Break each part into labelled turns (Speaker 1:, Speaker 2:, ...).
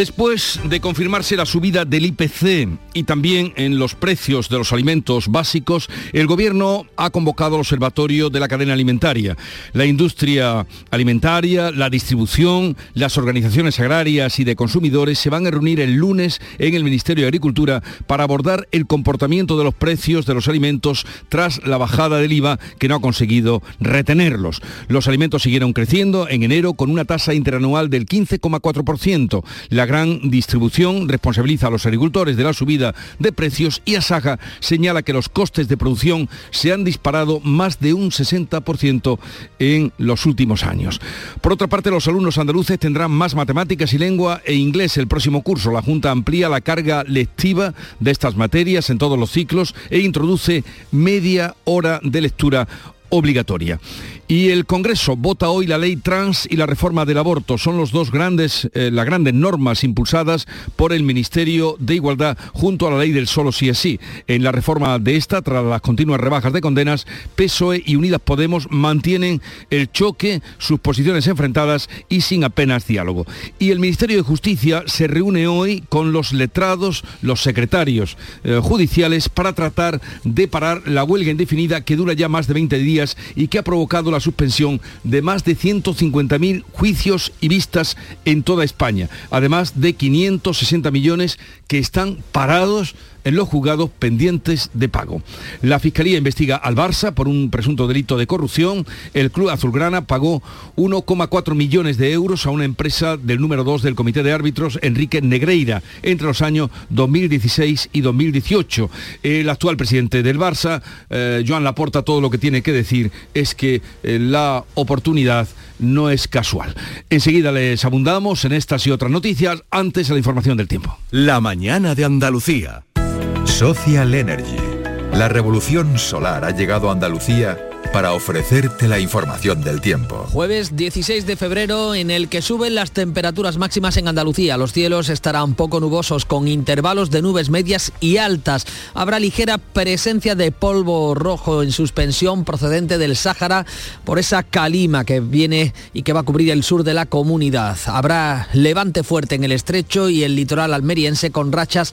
Speaker 1: Después de confirmarse la subida del IPC y también en los precios de los alimentos básicos, el Gobierno ha convocado al Observatorio de la Cadena Alimentaria. La industria alimentaria, la distribución, las organizaciones agrarias y de consumidores se van a reunir el lunes en el Ministerio de Agricultura para abordar el comportamiento de los precios de los alimentos tras la bajada del IVA que no ha conseguido retenerlos. Los alimentos siguieron creciendo en enero con una tasa interanual del 15,4%. La gran distribución responsabiliza a los agricultores de la subida de precios y Asaja señala que los costes de producción se han disparado más de un 60% en los últimos años. Por otra parte, los alumnos andaluces tendrán más matemáticas y lengua e inglés el próximo curso. La Junta amplía la carga lectiva de estas materias en todos los ciclos e introduce media hora de lectura obligatoria. Y el Congreso vota hoy la ley trans y la reforma del aborto. Son los dos grandes, eh, las grandes normas impulsadas por el Ministerio de Igualdad junto a la ley del solo sí es sí. En la reforma de esta, tras las continuas rebajas de condenas, PSOE y Unidas Podemos mantienen el choque, sus posiciones enfrentadas y sin apenas diálogo. Y el Ministerio de Justicia se reúne hoy con los letrados, los secretarios eh, judiciales para tratar de parar la huelga indefinida que dura ya más de 20 días y que ha provocado la suspensión de más de 150.000 juicios y vistas en toda España, además de 560 millones que están parados en los juzgados pendientes de pago. La Fiscalía investiga al Barça por un presunto delito de corrupción. El Club Azulgrana pagó 1,4 millones de euros a una empresa del número 2 del Comité de Árbitros, Enrique Negreira, entre los años 2016 y 2018. El actual presidente del Barça, eh, Joan Laporta, todo lo que tiene que decir es que eh, la oportunidad no es casual. Enseguida les abundamos en estas y otras noticias, antes a la información del tiempo.
Speaker 2: La mañana de Andalucía. Social Energy. La revolución solar ha llegado a Andalucía para ofrecerte la información del tiempo.
Speaker 3: Jueves 16 de febrero en el que suben las temperaturas máximas en Andalucía. Los cielos estarán poco nubosos con intervalos de nubes medias y altas. Habrá ligera presencia de polvo rojo en suspensión procedente del Sáhara por esa calima que viene y que va a cubrir el sur de la comunidad. Habrá levante fuerte en el estrecho y el litoral almeriense con rachas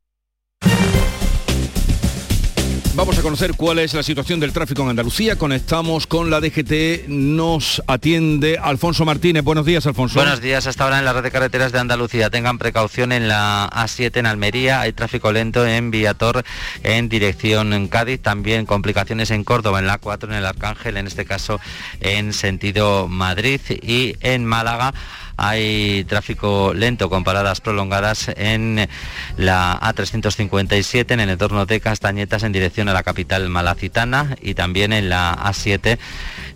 Speaker 1: Vamos a conocer cuál es la situación del tráfico en Andalucía. Conectamos con la DGT. Nos atiende Alfonso Martínez. Buenos días, Alfonso.
Speaker 4: Buenos días. Hasta ahora en la red de carreteras de Andalucía. Tengan precaución en la A7 en Almería. Hay tráfico lento en Viator en dirección en Cádiz. También complicaciones en Córdoba, en la A4 en el Arcángel, en este caso en sentido Madrid. Y en Málaga hay tráfico lento con paradas prolongadas en la A357 en el entorno de Castañetas en dirección a la capital malacitana y también en la A7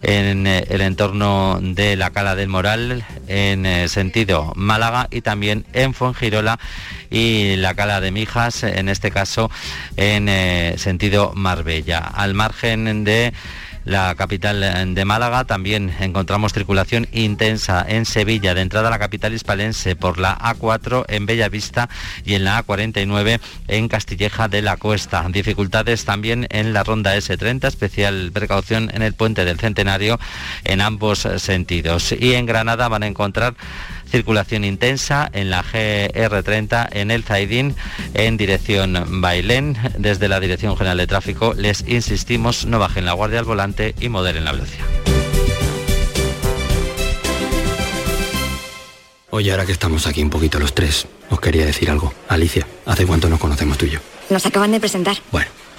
Speaker 4: en el entorno de la Cala del Moral en eh, sentido Málaga y también en Fongirola y la Cala de Mijas, en este caso en eh, sentido Marbella. Al margen de la capital de Málaga. También encontramos circulación intensa en Sevilla, de entrada a la capital hispalense por la A4 en Bellavista y en la A49 en Castilleja de la Cuesta. Dificultades también en la ronda S30, especial precaución en el puente del Centenario en ambos sentidos. Y en Granada van a encontrar circulación intensa en la GR30 en el Zaidín en dirección Bailén. Desde la Dirección General de Tráfico les insistimos no bajen la guardia al volante y moderen la velocidad.
Speaker 5: Oye, ahora que estamos aquí un poquito los tres, os quería decir algo. Alicia, ¿hace cuánto nos conocemos tú y yo?
Speaker 6: Nos acaban de presentar.
Speaker 5: Bueno,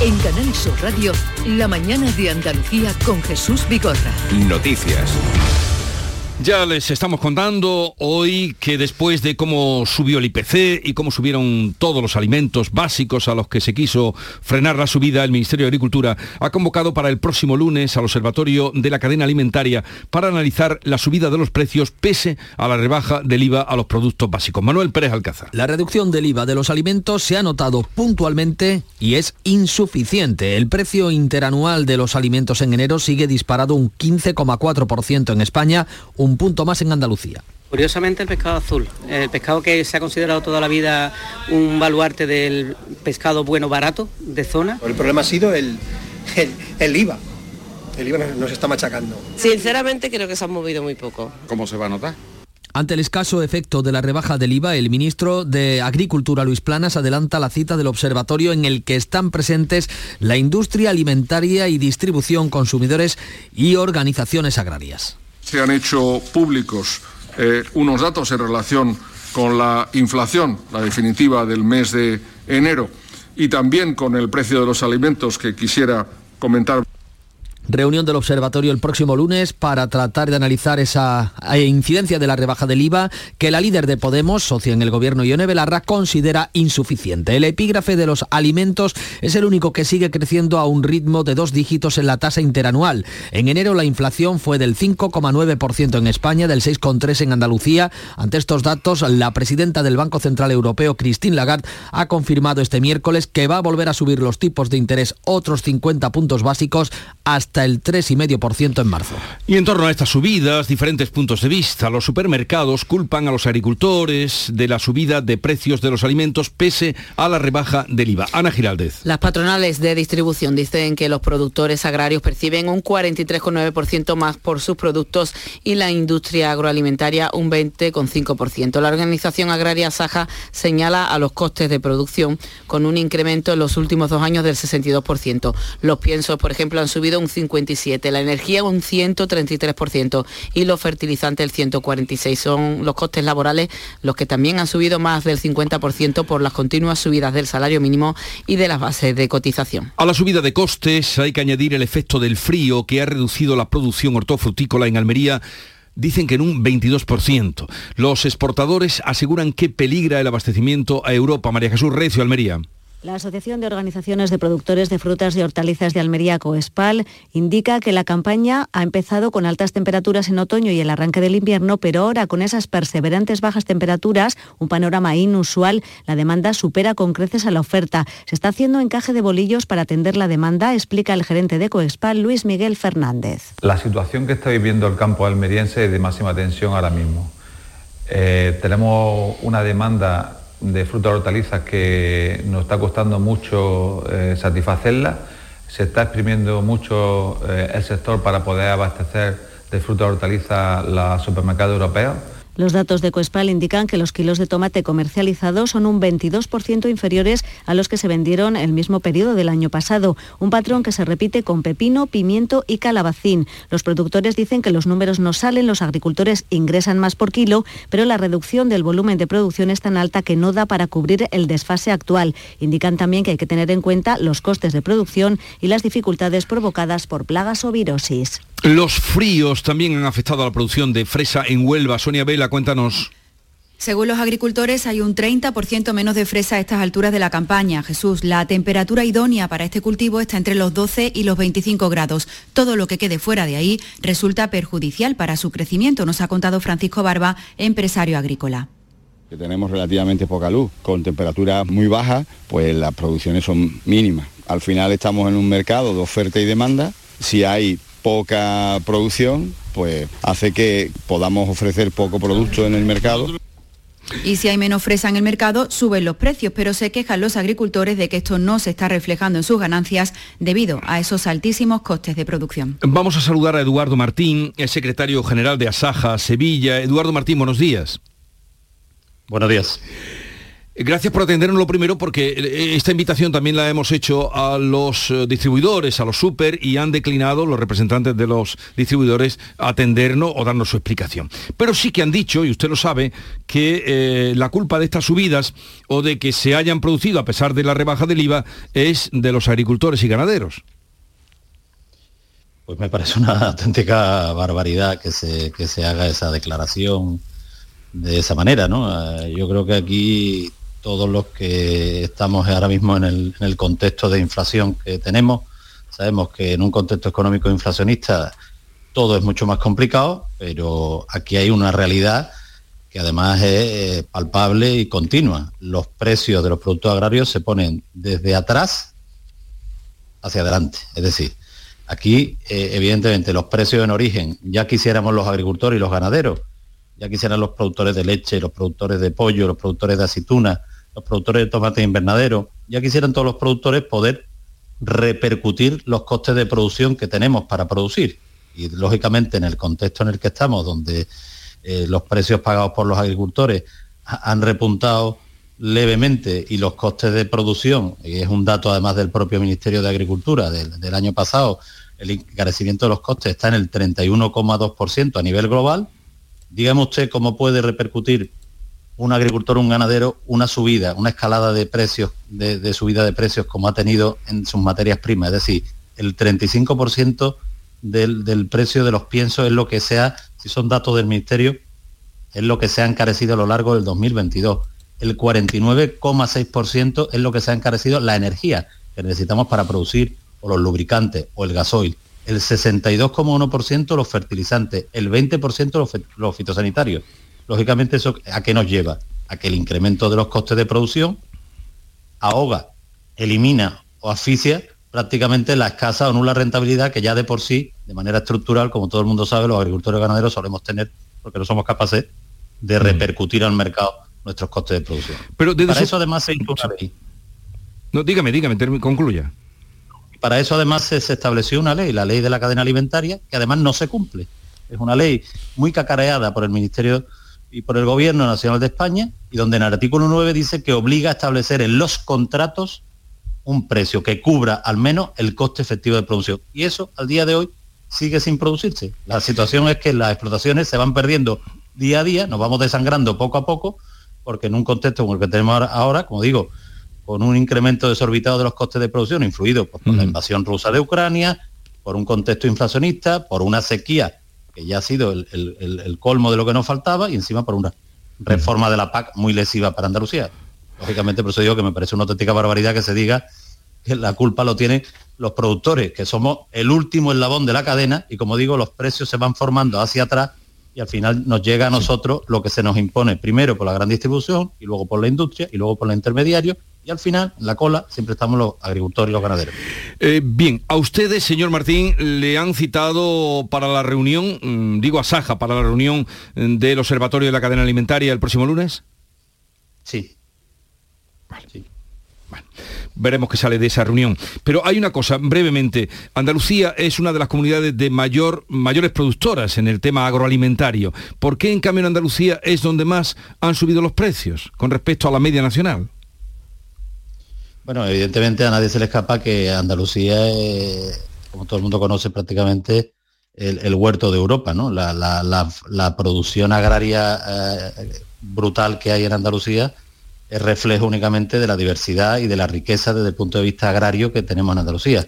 Speaker 7: En Canal Sur Radio, la mañana de Andalucía con Jesús Bigorra.
Speaker 2: Noticias.
Speaker 1: Ya les estamos contando hoy que después de cómo subió el IPC y cómo subieron todos los alimentos básicos a los que se quiso frenar la subida, el Ministerio de Agricultura ha convocado para el próximo lunes al Observatorio de la Cadena Alimentaria para analizar la subida de los precios pese a la rebaja del IVA a los productos básicos. Manuel Pérez Alcázar.
Speaker 3: La reducción del IVA de los alimentos se ha notado puntualmente y es insuficiente. El precio interanual de los alimentos en enero sigue disparado un 15,4% en España, un punto más en Andalucía.
Speaker 8: Curiosamente el pescado azul, el pescado que se ha considerado toda la vida un baluarte del pescado bueno barato de zona.
Speaker 9: El problema ha sido el, el, el IVA. El IVA nos, nos está machacando.
Speaker 10: Sinceramente creo que se han movido muy poco.
Speaker 11: ¿Cómo se va a notar?
Speaker 3: Ante el escaso efecto de la rebaja del IVA, el ministro de Agricultura, Luis Planas, adelanta la cita del observatorio en el que están presentes la industria alimentaria y distribución, consumidores y organizaciones agrarias.
Speaker 11: Se han hecho públicos eh, unos datos en relación con la inflación, la definitiva del mes de enero, y también con el precio de los alimentos que quisiera comentar.
Speaker 3: Reunión del observatorio el próximo lunes para tratar de analizar esa eh, incidencia de la rebaja del IVA que la líder de Podemos, socia en el gobierno Ione Belarra, considera insuficiente. El epígrafe de los alimentos es el único que sigue creciendo a un ritmo de dos dígitos en la tasa interanual. En enero la inflación fue del 5,9% en España, del 6,3% en Andalucía. Ante estos datos, la presidenta del Banco Central Europeo, Christine Lagarde, ha confirmado este miércoles que va a volver a subir los tipos de interés otros 50 puntos básicos hasta hasta el 3,5% en marzo.
Speaker 1: Y en torno a estas subidas, diferentes puntos de vista. Los supermercados culpan a los agricultores de la subida de precios de los alimentos pese a la rebaja del IVA. Ana Giraldez.
Speaker 12: Las patronales de distribución dicen que los productores agrarios perciben un 43,9% más por sus productos y la industria agroalimentaria un 20,5%. La organización agraria Saja señala a los costes de producción con un incremento en los últimos dos años del 62%. Los piensos, por ejemplo, han subido un 57%, la energía un 133% y los fertilizantes el 146%. Son los costes laborales los que también han subido más del 50% por las continuas subidas del salario mínimo y de las bases de cotización.
Speaker 1: A la subida de costes hay que añadir el efecto del frío que ha reducido la producción hortofrutícola en Almería dicen que en un 22%. Los exportadores aseguran que peligra el abastecimiento a Europa. María Jesús Recio, Almería.
Speaker 13: La Asociación de Organizaciones de Productores de Frutas y Hortalizas de Almería, Coespal, indica que la campaña ha empezado con altas temperaturas en otoño y el arranque del invierno, pero ahora con esas perseverantes bajas temperaturas, un panorama inusual, la demanda supera con creces a la oferta. Se está haciendo encaje de bolillos para atender la demanda, explica el gerente de Coespal, Luis Miguel Fernández.
Speaker 14: La situación que está viviendo el campo almeriense es de máxima tensión ahora mismo. Eh, tenemos una demanda de frutas hortalizas que nos está costando mucho eh, satisfacerla. Se está exprimiendo mucho eh, el sector para poder abastecer de frutas hortalizas los supermercados europeos.
Speaker 13: Los datos de Coespal indican que los kilos de tomate comercializados son un 22% inferiores a los que se vendieron el mismo periodo del año pasado, un patrón que se repite con pepino, pimiento y calabacín. Los productores dicen que los números no salen, los agricultores ingresan más por kilo, pero la reducción del volumen de producción es tan alta que no da para cubrir el desfase actual. Indican también que hay que tener en cuenta los costes de producción y las dificultades provocadas por plagas o virosis.
Speaker 1: Los fríos también han afectado a la producción de fresa en Huelva. Sonia Vela, cuéntanos.
Speaker 15: Según los agricultores, hay un 30% menos de fresa a estas alturas de la campaña. Jesús, la temperatura idónea para este cultivo está entre los 12 y los 25 grados. Todo lo que quede fuera de ahí resulta perjudicial para su crecimiento, nos ha contado Francisco Barba, empresario agrícola
Speaker 16: que tenemos relativamente poca luz, con temperaturas muy bajas, pues las producciones son mínimas. Al final estamos en un mercado de oferta y demanda. Si hay poca producción, pues hace que podamos ofrecer poco producto en el mercado.
Speaker 15: Y si hay menos fresa en el mercado, suben los precios, pero se quejan los agricultores de que esto no se está reflejando en sus ganancias debido a esos altísimos costes de producción.
Speaker 1: Vamos a saludar a Eduardo Martín, el secretario general de Asaja Sevilla. Eduardo Martín, buenos días.
Speaker 6: Buenos días.
Speaker 1: Gracias por atendernos lo primero porque eh, esta invitación también la hemos hecho a los eh, distribuidores, a los super y han declinado los representantes de los distribuidores atendernos o darnos su explicación. Pero sí que han dicho, y usted lo sabe, que eh, la culpa de estas subidas o de que se hayan producido a pesar de la rebaja del IVA es de los agricultores y ganaderos.
Speaker 6: Pues me parece una auténtica barbaridad que se, que se haga esa declaración de esa manera, ¿no? Yo creo que aquí todos los que estamos ahora mismo en el, contexto de inflación que tenemos. Sabemos que en un contexto económico inflacionista todo es mucho más complicado, pero aquí hay una realidad que además es eh, palpable y continua. Los precios de los productos agrarios se ponen desde atrás hacia adelante. Es decir, aquí eh, evidentemente los precios en origen, ya quisiéramos los agricultores y los ganaderos, ya quisieran los productores de leche, los productores de pollo, los productores de aceituna, los productores de tomate invernadero, ya quisieran todos los productores poder repercutir los costes de producción que tenemos para producir. Y lógicamente en el contexto en el que estamos, donde eh, los precios pagados por los agricultores han repuntado levemente y los costes de producción, y es un dato además del propio Ministerio de Agricultura del, año pasado, el encarecimiento de los costes está en el 31,2% a nivel global. Dígame usted cómo puede repercutir un agricultor, un ganadero, una subida, una escalada de precios, de, subida de precios como ha tenido en sus materias primas. Es decir, el 35% del, del, precio de los piensos es lo que sea, si son datos del Ministerio, es lo que se ha encarecido a lo largo del 2022. El 49,6% es lo que se ha encarecido la energía que necesitamos para producir o los lubricantes o el gasoil. El 62,1% los fertilizantes, el 20% los, los fitosanitarios Lógicamente, ¿eso a qué nos lleva? A que el incremento de los costes de producción ahoga, elimina o asfixia prácticamente la escasa o nula rentabilidad que ya de por sí, de manera estructural, como todo el mundo sabe, los agricultores ganaderos solemos tener porque no somos capaces de mm. repercutir al mercado nuestros costes de producción.
Speaker 1: Pero
Speaker 6: para eso además se hizo una ley.
Speaker 1: No, dígame, dígame, concluya.
Speaker 6: Para eso además se, se, estableció una ley, la ley de la cadena alimentaria, que además no se cumple. Es una ley muy cacareada por el Ministerio y por el Gobierno Nacional de España, y donde en el artículo 9 dice que obliga a establecer en los contratos un precio que cubra al menos el coste efectivo de producción. Y eso al día de hoy sigue sin producirse. La situación es que las explotaciones se van perdiendo día a día, nos vamos desangrando poco a poco, porque en un contexto como el que tenemos ahora, como digo, con un incremento desorbitado de los costes de producción, influido por la invasión rusa de Ucrania, por un contexto inflacionista, por una sequía que ya ha sido el, colmo de lo que nos faltaba, y encima por una reforma de la PAC muy lesiva para Andalucía. Lógicamente, por eso digo que me parece una auténtica barbaridad que se diga que la culpa lo tienen los productores, que somos el último eslabón de la cadena, y como digo, los precios se van formando hacia atrás y al final nos llega a nosotros lo que se nos impone, primero por la gran distribución, y luego por la industria, y luego por los intermediarios, y al final, en la cola, siempre estamos los agricultores y los ganaderos.
Speaker 1: Eh, bien, a ustedes, señor Martín, le han citado para la reunión, mm, digo a Saja, para la reunión mm, del Observatorio de la Cadena Alimentaria el próximo lunes.
Speaker 6: Sí.
Speaker 1: Vale. Sí. veremos qué sale de esa reunión. Pero hay una cosa, brevemente, Andalucía es una de las comunidades de mayor, mayores productoras en el tema agroalimentario. ¿Por qué en cambio en Andalucía es donde más han subido los precios con respecto a la media nacional?
Speaker 6: Bueno, evidentemente a nadie se le escapa que Andalucía, es, como todo el mundo conoce prácticamente, el, huerto de Europa, ¿no? La, producción agraria eh, brutal que hay en Andalucía es reflejo únicamente de la diversidad y de la riqueza desde el punto de vista agrario que tenemos en Andalucía.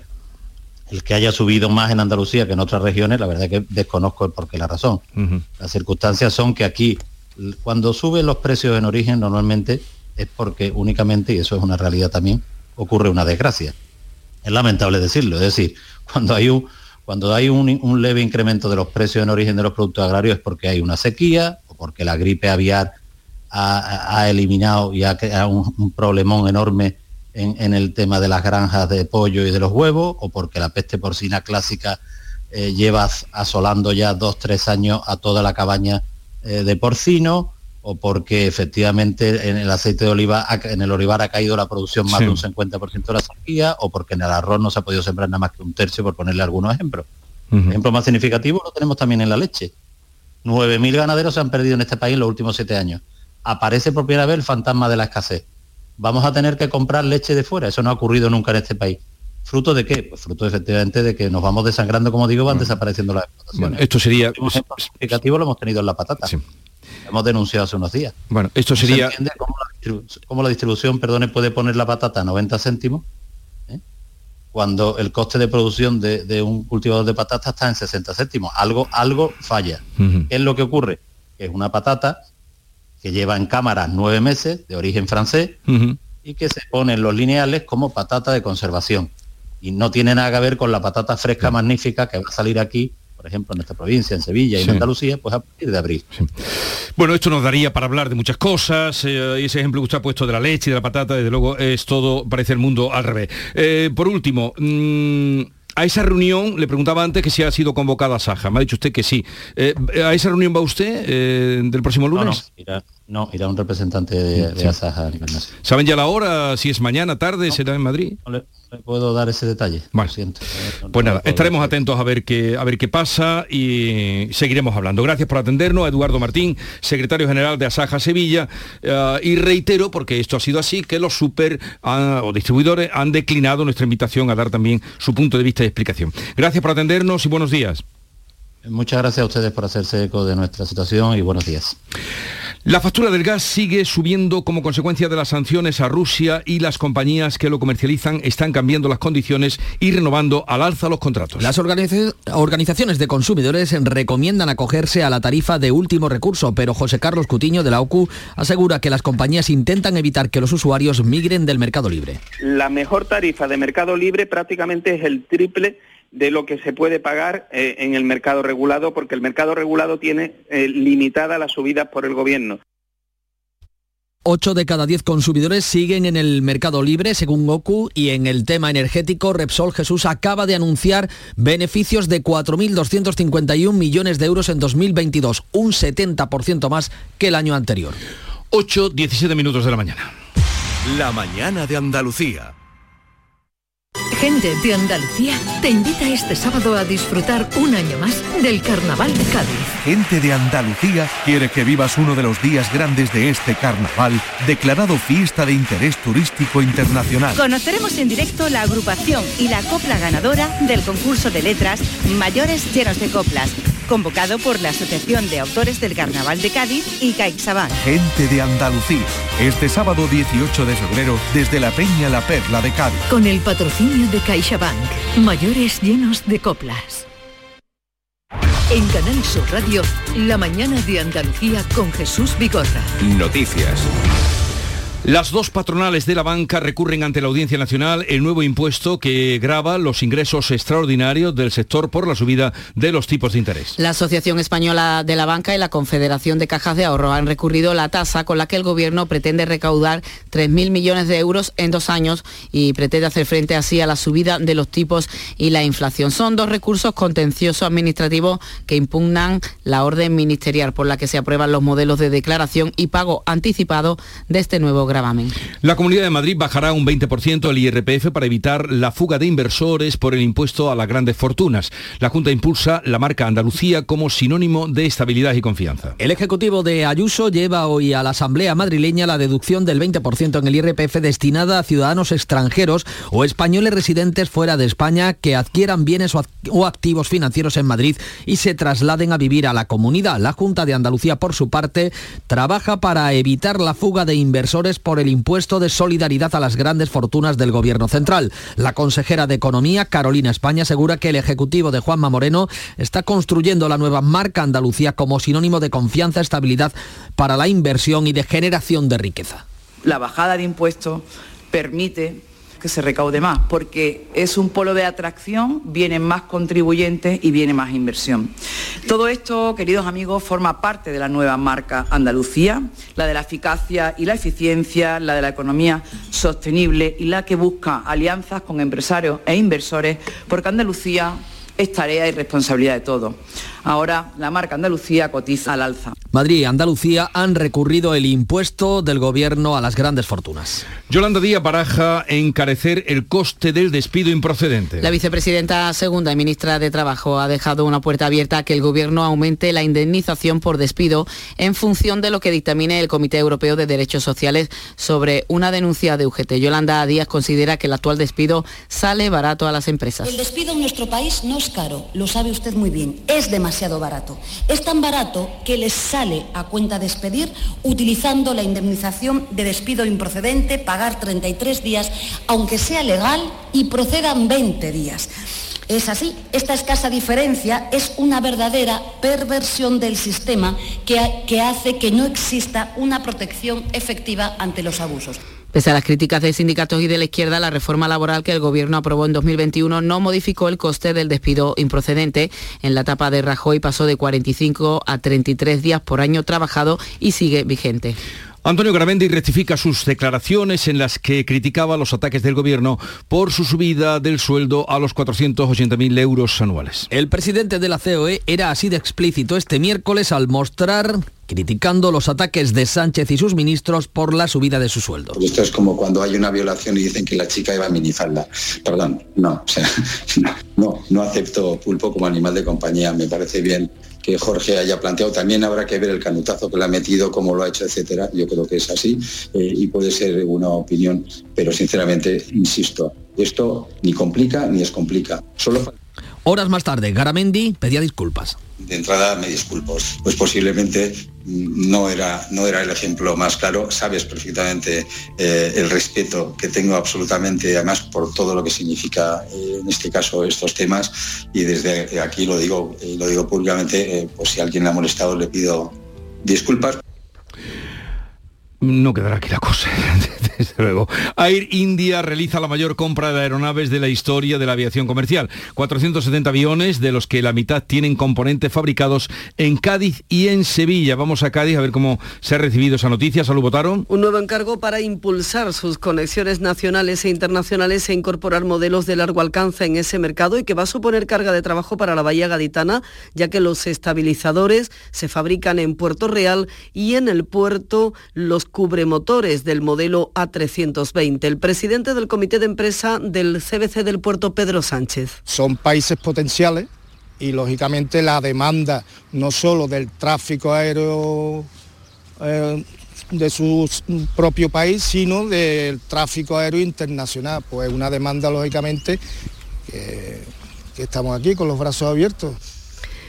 Speaker 6: El que haya subido más en Andalucía que en otras regiones, la verdad es que desconozco el por qué la razón. Las circunstancias son que aquí, cuando suben los precios en origen, normalmente es porque únicamente, y eso es una realidad también, ocurre una desgracia. Es lamentable decirlo, es decir, cuando hay un, cuando hay un, leve incremento de los precios en origen de los productos agrarios es porque hay una sequía o porque la gripe aviar ha, eliminado y ha creado un, problemón enorme en, el tema de las granjas de pollo y de los huevos, o porque la peste porcina clásica eh, lleva asolando ya dos, tres años a toda la cabaña eh, de porcino, o porque efectivamente en el aceite de oliva, en el olivar ha caído la producción más de un 50% de la sequía, o porque en el arroz no se ha podido sembrar nada más que un tercio, por ponerle algunos ejemplos. Ejemplo más significativo lo tenemos también en la leche. 9.000 ganaderos se han perdido en este país en los últimos siete años. Aparece por primera vez el fantasma de la escasez. Vamos a tener que comprar leche de fuera. Eso no ha ocurrido nunca en este país. ¿Fruto de qué? Pues fruto efectivamente de que nos vamos desangrando, como digo, van desapareciendo las explotaciones.
Speaker 1: Bueno, esto sería...
Speaker 6: El significativo lo hemos tenido en la patata. Hemos denunciado hace unos días.
Speaker 1: Bueno, esto sería...
Speaker 6: cómo la, cómo la distribución, perdone, puede poner la patata a 90 céntimos cuando el coste de producción de, un cultivador de patata está en 60 céntimos. Algo, algo falla. ¿Qué es lo que ocurre? Que es una patata que lleva en cámara nueve meses, de origen francés, y que se pone en los lineales como patata de conservación. Y no tiene nada que ver con la patata fresca magnífica que va a salir aquí por ejemplo, en nuestra provincia, en Sevilla y en Andalucía, pues a partir de abril.
Speaker 1: Bueno, esto nos daría para hablar de muchas cosas, eh, y ese ejemplo que usted ha puesto de la leche y de la patata, desde luego es todo, parece el mundo al revés. Eh, por último, mm, a esa reunión, le preguntaba antes que si ha sido convocada Saja, me ha dicho usted que sí. Eh, ¿A esa reunión va usted del próximo lunes?
Speaker 6: No, irá, un representante de, Asaja a nivel nacional.
Speaker 1: ¿Saben ya la hora? Si es mañana, tarde, será en Madrid
Speaker 6: puedo dar ese detalle.
Speaker 1: Bueno, pues nada, estaremos atentos a ver qué a ver qué pasa y seguiremos hablando. Gracias por atendernos, Eduardo Martín, secretario general de Asaja Sevilla, eh, y reitero, porque esto ha sido así, que los super ah, o distribuidores han declinado nuestra invitación a dar también su punto de vista y explicación. Gracias por atendernos y buenos días.
Speaker 6: Muchas gracias a ustedes por hacerse eco de nuestra situación y buenos días.
Speaker 1: La factura del gas sigue subiendo como consecuencia de las sanciones a Rusia y las compañías que lo comercializan están cambiando las condiciones y renovando al alza los contratos.
Speaker 3: Las organizaciones de consumidores recomiendan acogerse a la tarifa de último recurso, pero José Carlos Cutiño de la OCU asegura que las compañías intentan evitar que los usuarios migren del mercado libre.
Speaker 17: La mejor tarifa de mercado libre prácticamente es el triple de lo que se puede pagar eh, en el mercado regulado, porque el mercado regulado tiene eh, limitada la subida por el gobierno.
Speaker 3: 8 de cada 10 consumidores siguen en el mercado libre, según OCU, y en el tema energético, Repsol Jesús acaba de anunciar beneficios de 4.251 millones de euros en 2022, un 70% más que el año anterior.
Speaker 1: 8, 17 minutos de la mañana.
Speaker 2: La mañana de Andalucía.
Speaker 7: Gente de Andalucía te invita este sábado a disfrutar un año más del Carnaval de Cádiz.
Speaker 2: Gente de Andalucía quiere que vivas uno de los días grandes de este carnaval, declarado fiesta de interés turístico internacional.
Speaker 18: Conoceremos en directo la agrupación y la copla ganadora del concurso de letras Mayores Llenos de Coplas convocado por la Asociación de Autores del Carnaval de Cádiz y CaixaBank.
Speaker 2: Gente de Andalucía, este sábado 18 de febrero desde la Peña La Perla de Cádiz.
Speaker 7: Con el patrocinio de CaixaBank, mayores llenos de coplas. En Canal Sur Radio, la mañana de Andalucía con Jesús Bigorra.
Speaker 2: Noticias.
Speaker 1: Las dos patronales de la banca recurren ante la Audiencia Nacional el nuevo impuesto que grava los ingresos extraordinarios del sector por la subida de los tipos de interés.
Speaker 12: La Asociación Española de la Banca y la Confederación de Cajas de Ahorro han recurrido la tasa con la que el Gobierno pretende recaudar 3.000 millones de euros en dos años y pretende hacer frente así a la subida de los tipos y la inflación. Son dos recursos contenciosos administrativos que impugnan la orden ministerial por la que se aprueban los modelos de declaración y pago anticipado de este nuevo gravamen.
Speaker 1: La Comunidad de Madrid bajará un 20% el IRPF para evitar la fuga de inversores por el impuesto a las grandes fortunas. La Junta impulsa la marca Andalucía como sinónimo de estabilidad y confianza.
Speaker 3: El Ejecutivo de Ayuso lleva hoy a la Asamblea madrileña la deducción del 20% en el IRPF destinada a ciudadanos extranjeros o españoles residentes fuera de España que adquieran bienes o activos financieros en Madrid y se trasladen a vivir a la comunidad. La Junta de Andalucía, por su parte, trabaja para evitar la fuga de inversores por el impuesto de solidaridad a las grandes fortunas del Gobierno central. La consejera de Economía, Carolina España, asegura que el Ejecutivo de Juanma Moreno está construyendo la nueva marca Andalucía como sinónimo de confianza, estabilidad para la inversión y de generación de riqueza.
Speaker 19: La bajada de impuestos permite que se recaude más, porque es un polo de atracción, vienen más contribuyentes y viene más inversión. Todo esto, queridos amigos, forma parte de la nueva marca Andalucía, la de la eficacia y la eficiencia, la de la economía sostenible y la que busca alianzas con empresarios e inversores, porque Andalucía es tarea y responsabilidad de todos. Ahora la marca Andalucía cotiza al alza.
Speaker 3: Madrid y Andalucía han recurrido el impuesto del gobierno a las grandes fortunas.
Speaker 1: Yolanda Díaz baraja encarecer el coste del despido improcedente.
Speaker 12: La vicepresidenta segunda y ministra de Trabajo ha dejado una puerta abierta a que el gobierno aumente la indemnización por despido en función de lo que dictamine el Comité Europeo de Derechos Sociales sobre una denuncia de UGT. Yolanda Díaz considera que el actual despido sale barato a las empresas.
Speaker 20: El despido en nuestro país no es caro, lo sabe usted muy bien, es demasiado Es tan barato que les sale a cuenta despedir utilizando la indemnización de despido improcedente, pagar 33 días, aunque sea legal, y procedan 20 días. Es así, esta escasa diferencia es una verdadera perversión del sistema que hace que no exista una protección efectiva ante los abusos.
Speaker 12: Pese a las críticas de sindicatos y de la izquierda, la reforma laboral que el Gobierno aprobó en 2021 no modificó el coste del despido improcedente. En la etapa de Rajoy pasó de 45 a 33 días por año trabajado y sigue vigente.
Speaker 1: Antonio Garamendi rectifica sus declaraciones en las que criticaba los ataques del gobierno por su subida del sueldo a los 480.000 euros anuales.
Speaker 3: El presidente de la COE era así de explícito este miércoles al mostrar criticando los ataques de Sánchez y sus ministros por la subida de su sueldo.
Speaker 21: Esto es como cuando hay una violación y dicen que la chica iba a minifalda. Perdón, no, no, no acepto pulpo como animal de compañía. Me parece bien que Jorge haya planteado. También habrá que ver el canutazo que le ha metido, cómo lo ha hecho, etcétera. Yo creo que es así eh, y puede ser una opinión, pero sinceramente, insisto, esto ni complica ni descomplica. Solo
Speaker 3: Horas más tarde, Garamendi pedía disculpas.
Speaker 21: De entrada me disculpo, pues posiblemente no era, no era el ejemplo más claro. Sabes perfectamente eh, el respeto que tengo absolutamente, además por todo lo que significa eh, en este caso estos temas. Y desde aquí lo digo, eh, lo digo públicamente, pues si alguien le ha molestado le pido disculpas.
Speaker 1: No quedará aquí la cosa, desde luego. Air India realiza la mayor compra de aeronaves de la historia de la aviación comercial. 470 aviones, de los que la mitad tienen componentes fabricados en Cádiz y en Sevilla. Vamos a Cádiz a ver cómo se ha recibido esa noticia. Salud, votaron.
Speaker 22: Un nuevo encargo para impulsar sus conexiones nacionales e internacionales e incorporar modelos de largo alcance en ese mercado y que va a suponer carga de trabajo para la Bahía Gaditana, ya que los estabilizadores se fabrican en Puerto Real y en el puerto los cubremotores del modelo A320. El presidente del comité de empresa del CBC del puerto, Pedro Sánchez.
Speaker 23: Son países potenciales y lógicamente la demanda no solo del tráfico aéreo eh, de su propio país, sino del tráfico aéreo internacional. Pues una demanda lógicamente que estamos aquí con los brazos abiertos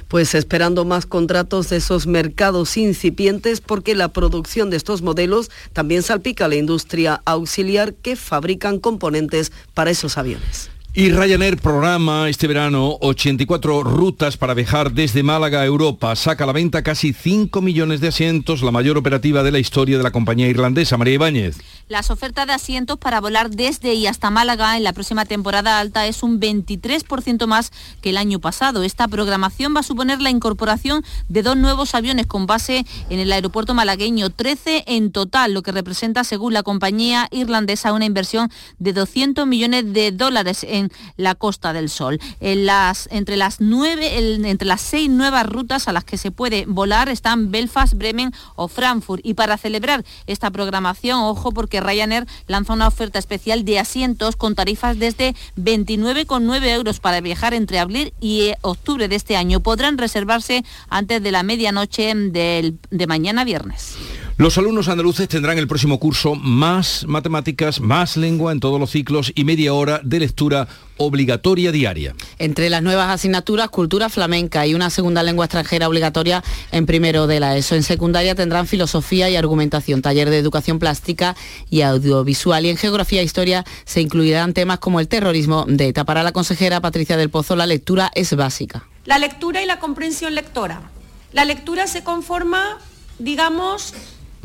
Speaker 22: pues esperando más contratos de esos mercados incipientes porque la producción de estos modelos también salpica a la industria auxiliar que fabrican componentes para esos aviones.
Speaker 1: Y Ryanair programa este verano 84 rutas para viajar desde Málaga a Europa. Saca a la venta casi 5 millones de asientos, la mayor operativa de la historia de la compañía irlandesa. María Ibáñez.
Speaker 24: Las ofertas de asientos para volar desde y hasta Málaga en la próxima temporada alta es un 23% más que el año pasado. Esta programación va a suponer la incorporación de dos nuevos aviones con base en el aeropuerto malagueño, 13 en total, lo que representa, según la compañía irlandesa, una inversión de 200 millones de dólares en la Costa del Sol. Entre, las nueve, entre las seis nuevas rutas a las que se puede volar están Belfast, Bremen o Frankfurt. Y para celebrar esta programación, ojo, porque Ryanair lanza una oferta especial de asientos con tarifas desde 29,9 euros para viajar entre abril y eh, octubre de este año. Podrán reservarse antes de la medianoche de mañana viernes.
Speaker 1: Los alumnos andaluces tendrán el próximo curso más matemáticas, más lengua en todos los ciclos y media hora de lectura obligatoria diaria.
Speaker 12: Entre las nuevas asignaturas, cultura flamenca y una segunda lengua extranjera obligatoria en primero de la ESO. En secundaria tendrán filosofía y argumentación, taller de educación plástica y audiovisual. Y en geografía e historia se incluirán temas como el terrorismo de ETA. Para la consejera Patricia del Pozo, la lectura es básica.
Speaker 25: La lectura y la comprensión lectora. La lectura se conforma, digamos,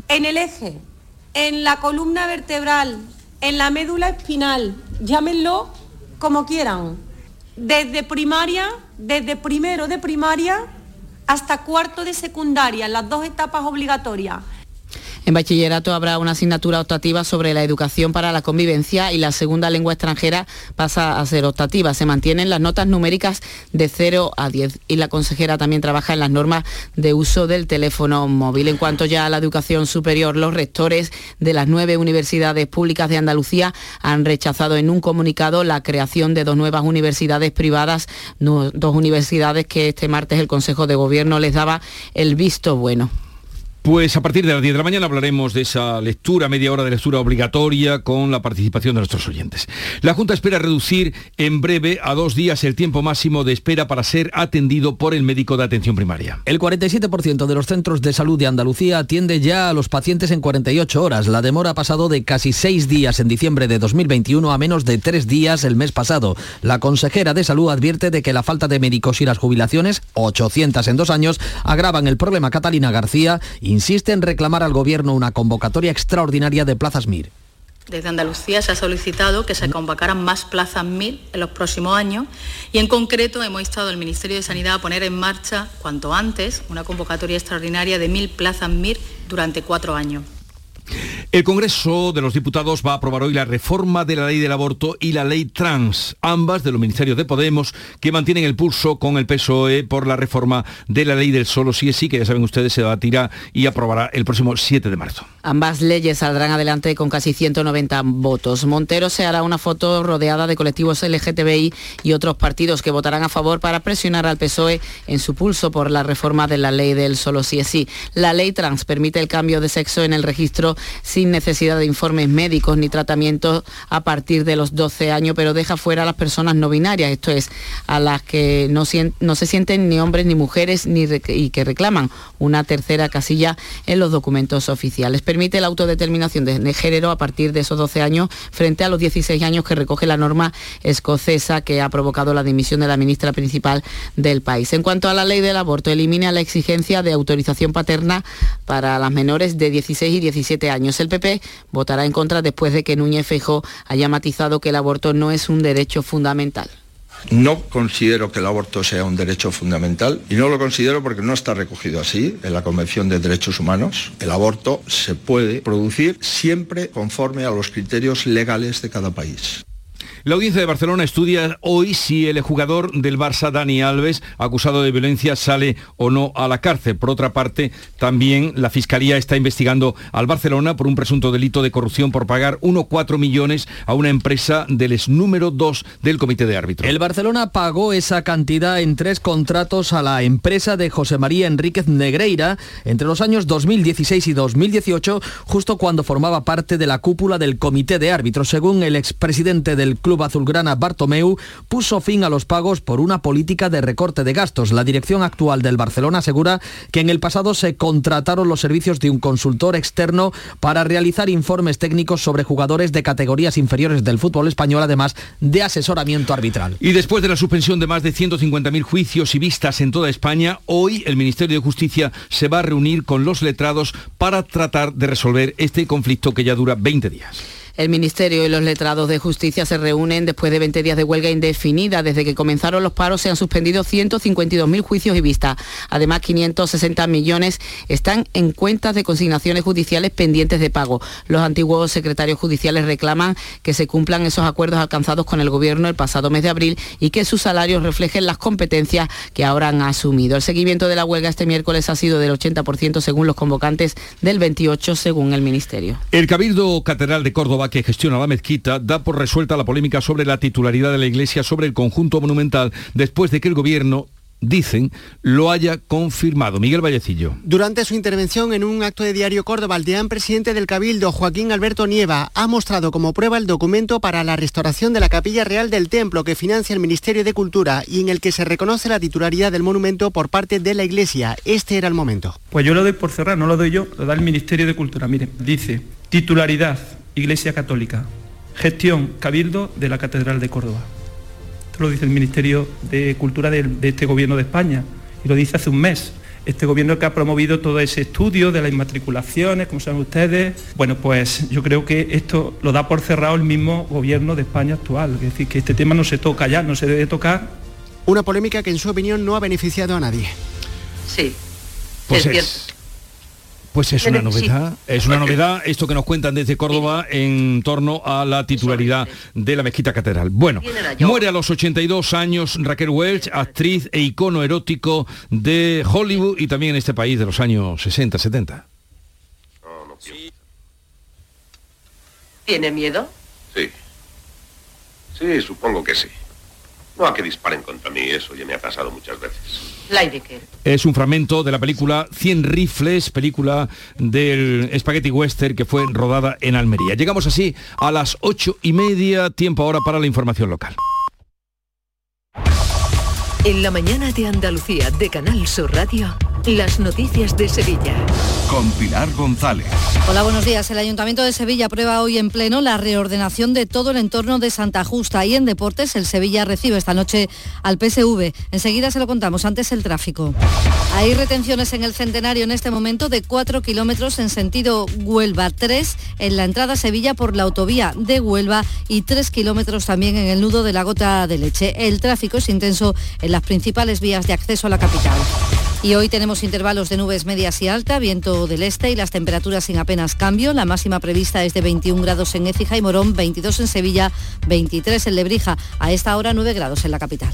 Speaker 25: en el eje, en la columna vertebral, en la médula espinal, llámenlo como quieran, desde primaria, desde primero de primaria hasta cuarto de secundaria, las dos etapas obligatorias.
Speaker 12: En bachillerato habrá una asignatura optativa sobre la educación para la convivencia y la segunda lengua extranjera pasa a ser optativa. Se mantienen las notas numéricas de 0 a 10 y la consejera también trabaja en las normas de uso del teléfono móvil. En cuanto ya a la educación superior, los rectores de las nueve universidades públicas de Andalucía han rechazado en un comunicado la creación de dos nuevas universidades privadas, dos universidades que este martes el Consejo de Gobierno les daba el visto bueno.
Speaker 1: Pues a partir de las 10 de la mañana hablaremos de esa lectura, media hora de lectura obligatoria con la participación de nuestros oyentes. La Junta espera reducir en breve a dos días el tiempo máximo de espera para ser atendido por el médico de atención primaria.
Speaker 3: El 47% de los centros de salud de Andalucía atiende ya a los pacientes en 48 horas. La demora ha pasado de casi seis días en diciembre de 2021 a menos de tres días el mes pasado. La consejera de salud advierte de que la falta de médicos y las jubilaciones, 800 en dos años, agravan el problema. Catalina García insiste en reclamar al Gobierno una convocatoria extraordinaria de plazas MIR.
Speaker 26: Desde Andalucía se ha solicitado que se convocaran más plazas MIR en los próximos años y en concreto hemos instado al Ministerio de Sanidad a poner en marcha cuanto antes una convocatoria extraordinaria de mil plazas MIR durante cuatro años.
Speaker 1: El Congreso de los Diputados va a aprobar hoy la reforma de la ley del aborto y la ley trans, ambas de los ministerios de Podemos, que mantienen el pulso con el PSOE por la reforma de la ley del solo sí es sí, que ya saben ustedes se debatirá y aprobará el próximo 7 de marzo.
Speaker 12: Ambas leyes saldrán adelante con casi 190 votos. Montero se hará una foto rodeada de colectivos LGTBI y otros partidos que votarán a favor para presionar al PSOE en su pulso por la reforma de la ley del solo sí es sí. La ley trans permite el cambio de sexo en el registro sin necesidad de informes médicos ni tratamientos a partir de los 12 años, pero deja fuera a las personas no binarias, esto es, a las que no, no se sienten ni hombres ni mujeres ni y que reclaman una tercera casilla en los documentos oficiales. Permite la autodeterminación de género a partir de esos 12 años frente a los 16 años que recoge la norma escocesa que ha provocado la dimisión de la ministra principal del país. En cuanto a la ley del aborto, elimina la exigencia de autorización paterna para las menores de 16 y 17 años. El PP votará en contra después de que Núñez Feijó haya matizado que el aborto no es un derecho fundamental.
Speaker 27: No considero que el aborto sea un derecho fundamental y no lo considero porque no está recogido así en la Convención de Derechos Humanos. El aborto se puede producir siempre conforme a los criterios legales de cada país.
Speaker 1: La audiencia de Barcelona estudia hoy si el jugador del Barça, Dani Alves, acusado de violencia, sale o no a la cárcel. Por otra parte, también la Fiscalía está investigando al Barcelona por un presunto delito de corrupción por pagar 1,4 millones a una empresa del ex número 2 del Comité de Árbitros.
Speaker 3: El Barcelona pagó esa cantidad en tres contratos a la empresa de José María Enríquez Negreira entre los años 2016 y 2018, justo cuando formaba parte de la cúpula del Comité de Árbitros. Según el expresidente del club azulgrana Bartomeu puso fin a los pagos por una política de recorte de gastos. La dirección actual del Barcelona asegura que en el pasado se contrataron los servicios de un consultor externo para realizar informes técnicos sobre jugadores de categorías inferiores del fútbol español, además de asesoramiento arbitral.
Speaker 1: Y después de la suspensión de más de 150.000 juicios y vistas en toda España, hoy el Ministerio de Justicia se va a reunir con los letrados para tratar de resolver este conflicto que ya dura 20 días.
Speaker 12: El Ministerio y los letrados de justicia se reúnen después de 20 días de huelga indefinida. Desde que comenzaron los paros se han suspendido 152.000 juicios y vistas. Además, 560 millones están en cuentas de consignaciones judiciales pendientes de pago. Los antiguos secretarios judiciales reclaman que se cumplan esos acuerdos alcanzados con el Gobierno el pasado mes de abril y que sus salarios reflejen las competencias que ahora han asumido. El seguimiento de la huelga este miércoles ha sido del 80% según los convocantes, del 28% según el Ministerio.
Speaker 1: El Cabildo Catedral de Córdoba que gestiona la mezquita da por resuelta la polémica sobre la titularidad de la iglesia sobre el conjunto monumental después de que el gobierno dicen, lo haya confirmado. Miguel Vallecillo.
Speaker 28: Durante su intervención en un acto de Diario Córdoba, el deán presidente del Cabildo, Joaquín Alberto Nieva, ha mostrado como prueba el documento para la restauración de la Capilla Real del Templo que financia el Ministerio de Cultura y en el que se reconoce la titularidad del monumento por parte de la Iglesia. Este era el momento.
Speaker 29: Pues yo lo doy por cerrar, no lo doy yo, lo da el Ministerio de Cultura. Mire, dice, titularidad, Iglesia Católica, gestión, Cabildo de la Catedral de Córdoba. Esto lo dice el Ministerio de Cultura de, este Gobierno de España y lo dice hace un mes. Este gobierno que ha promovido todo ese estudio de las inmatriculaciones, como saben ustedes, bueno, pues yo creo que esto lo da por cerrado el mismo gobierno de España actual. Es decir, que este tema no se toca ya, no se debe tocar.
Speaker 28: Una polémica que en su opinión no ha beneficiado a nadie.
Speaker 24: Sí,
Speaker 1: pues es, Pues es una novedad, es una novedad esto que nos cuentan desde Córdoba en torno a la titularidad de la mezquita catedral. Bueno, muere a los 82 años Raquel Welch, actriz e icono erótico de Hollywood y también en este país de los años 60, 70.
Speaker 30: ¿Tiene miedo?
Speaker 31: Sí. Sí, supongo que sí. No a que disparen contra mí, eso ya me ha pasado muchas veces.
Speaker 30: Leidecker.
Speaker 1: Es un fragmento de la película 100 rifles, película del Spaghetti Western que fue rodada en Almería. Llegamos así a las ocho y media, tiempo ahora para la información local.
Speaker 7: En la mañana de Andalucía de Canal Sur Radio. Las noticias de Sevilla.
Speaker 2: Con Pilar González.
Speaker 32: Hola, buenos días. El Ayuntamiento de Sevilla aprueba hoy en pleno la reordenación de todo el entorno de Santa Justa y en deportes el Sevilla recibe esta noche al PSV. Enseguida se lo contamos, antes el tráfico. Hay retenciones en el centenario en este momento de 4 kilómetros en sentido Huelva, 3 en la entrada a Sevilla por la autovía de Huelva y 3 kilómetros también en el nudo de la gota de leche. El tráfico es intenso en las principales vías de acceso a la capital. Y hoy tenemos intervalos de nubes medias y alta, viento del este y las temperaturas sin apenas cambio. La máxima prevista es de 21 grados en Écija y Morón, 22 en Sevilla, 23 en Lebrija. A esta hora 9 grados en la capital.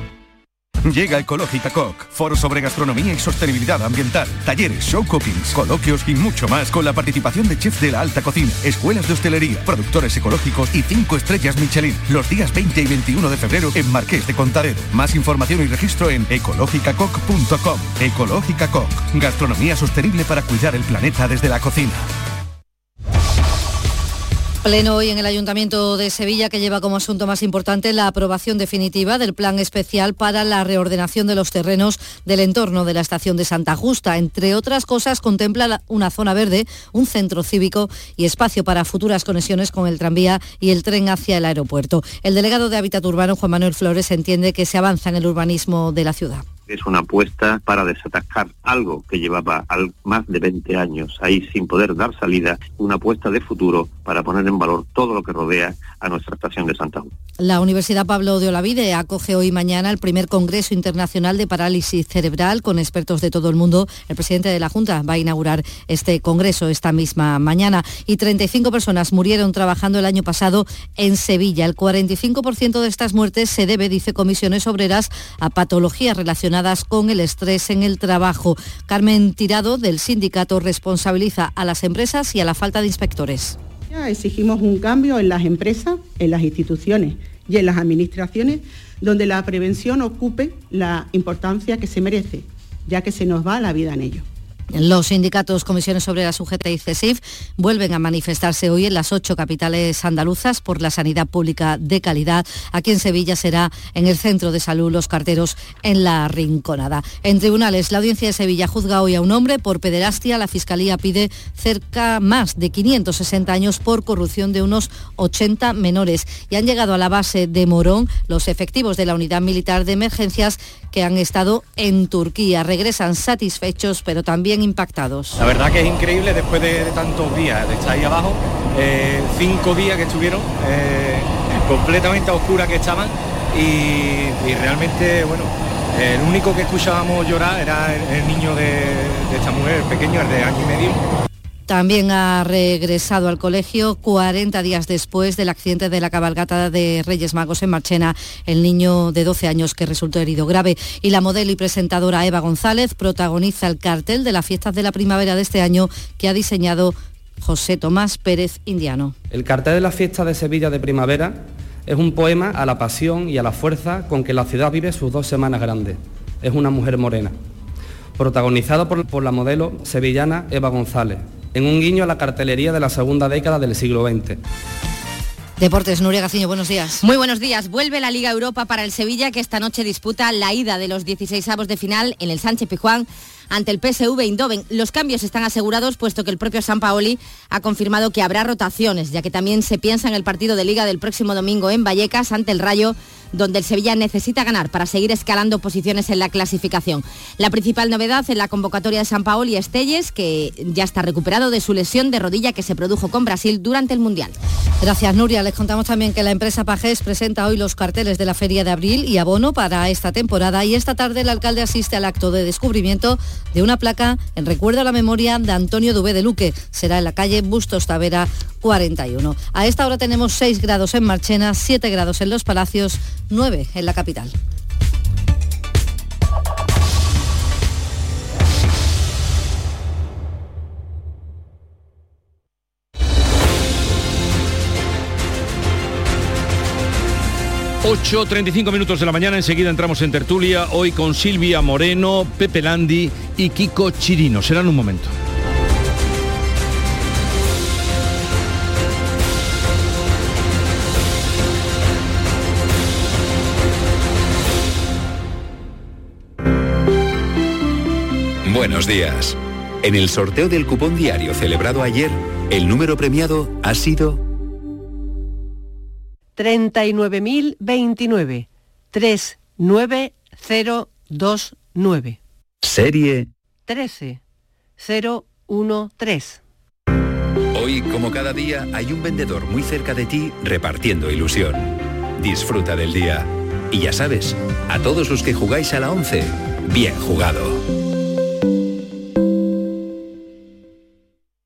Speaker 2: Llega Ecológica Coc, foro sobre gastronomía y sostenibilidad ambiental, talleres, show cookings, coloquios y mucho más con la participación de chefs de la alta cocina, escuelas de hostelería, productores ecológicos y cinco estrellas Michelin, los días 20 y 21 de febrero en Marqués de Contadero. Más información y registro en ecológicacoc.com. Ecológica Coc, gastronomía sostenible para cuidar el planeta desde la cocina.
Speaker 32: Pleno hoy en el Ayuntamiento de Sevilla que lleva como asunto más importante la aprobación definitiva del plan especial para la reordenación de los terrenos del entorno de la estación de Santa Justa. Entre otras cosas, contempla una zona verde, un centro cívico y espacio para futuras conexiones con el tranvía y el tren hacia el aeropuerto. El delegado de Hábitat Urbano, Juan Manuel Flores, entiende que se avanza en el urbanismo de la ciudad
Speaker 29: es una apuesta para desatascar algo que llevaba más de 20 años ahí sin poder dar salida, una apuesta de futuro para poner en valor todo lo que rodea a nuestra estación de Santa Cruz.
Speaker 32: La Universidad Pablo de Olavide acoge hoy mañana el primer Congreso Internacional de Parálisis Cerebral con expertos de todo el mundo. El presidente de la Junta va a inaugurar este Congreso esta misma mañana y 35 personas murieron trabajando el año pasado en Sevilla. El 45% de estas muertes se debe, dice Comisiones Obreras, a patologías relacionadas con el estrés en el trabajo. Carmen Tirado, del sindicato, responsabiliza a las empresas y a la falta de inspectores.
Speaker 33: Exigimos un cambio en las empresas, en las instituciones y en las administraciones, donde la prevención ocupe la importancia que se merece, ya que se nos va la vida en ello.
Speaker 32: Los sindicatos Comisiones Obreras UGT y CESIF vuelven a manifestarse hoy en las ocho capitales andaluzas por la sanidad pública de calidad. Aquí en Sevilla será en el Centro de Salud Los Carteros en la Rinconada. En tribunales, la Audiencia de Sevilla juzga hoy a un hombre por pederastia. La Fiscalía pide cerca más de 560 años por corrupción de unos 80 menores. Y han llegado a la base de Morón los efectivos de la Unidad Militar de Emergencias que han estado en Turquía. Regresan satisfechos, pero también impactados.
Speaker 23: La verdad que es increíble después de, tantos días de estar ahí abajo, eh, cinco días que estuvieron, eh, completamente a oscura que estaban y, realmente, bueno, el único que escuchábamos llorar era el, niño de, de, esta mujer, el pequeño, el de año y medio.
Speaker 32: También ha regresado al colegio 40 días después del accidente de la cabalgata de Reyes Magos en Marchena, el niño de 12 años que resultó herido grave. Y la modelo y presentadora Eva González protagoniza el cartel de las fiestas de la primavera de este año que ha diseñado José Tomás Pérez Indiano.
Speaker 34: El cartel de las fiestas de Sevilla de primavera es un poema a la pasión y a la fuerza con que la ciudad vive sus dos semanas grandes. Es una mujer morena. Protagonizado por, por la modelo sevillana Eva González, en un guiño a la cartelería de la segunda década del siglo XX.
Speaker 32: Deportes, Nuria Gaciño, buenos días.
Speaker 35: Muy buenos días. Vuelve la Liga Europa para el Sevilla que esta noche disputa la ida de los 16 avos de final en el Sánchez Pijuán ante el PSV Eindhoven. Los cambios están asegurados puesto que el propio San Paoli ha confirmado que habrá rotaciones, ya que también se piensa en el partido de liga del próximo domingo en Vallecas ante el Rayo donde el Sevilla necesita ganar para seguir escalando posiciones en la clasificación. La principal novedad en la convocatoria de San Paoli es Telles, que ya está recuperado de su lesión de rodilla que se produjo con Brasil durante el Mundial.
Speaker 32: Gracias, Nuria. Les contamos también que la empresa Pajés presenta hoy los carteles de la Feria de Abril y abono para esta temporada y esta tarde el alcalde asiste al acto de descubrimiento de una placa en recuerdo a la memoria de Antonio Dubé de Luque. Será en la calle Bustos Tavera 41. A esta hora tenemos 6 grados en Marchena, 7 grados en Los Palacios, 9 en la capital.
Speaker 1: ...8.35 minutos de la mañana, enseguida entramos en tertulia... ...hoy con Silvia Moreno, Pepe Landi y Kiko Chirino. Será en un momento.
Speaker 36: Buenos días. En el sorteo del cupón diario celebrado ayer, el número premiado ha sido
Speaker 37: 39.029. 39029.
Speaker 36: Serie
Speaker 37: 13013.
Speaker 36: Hoy, como cada día, hay un vendedor muy cerca de ti repartiendo ilusión. Disfruta del día. Y ya sabes, a todos los que jugáis a la 11, bien jugado.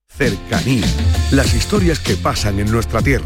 Speaker 38: Cercanía. Las historias que pasan en nuestra tierra.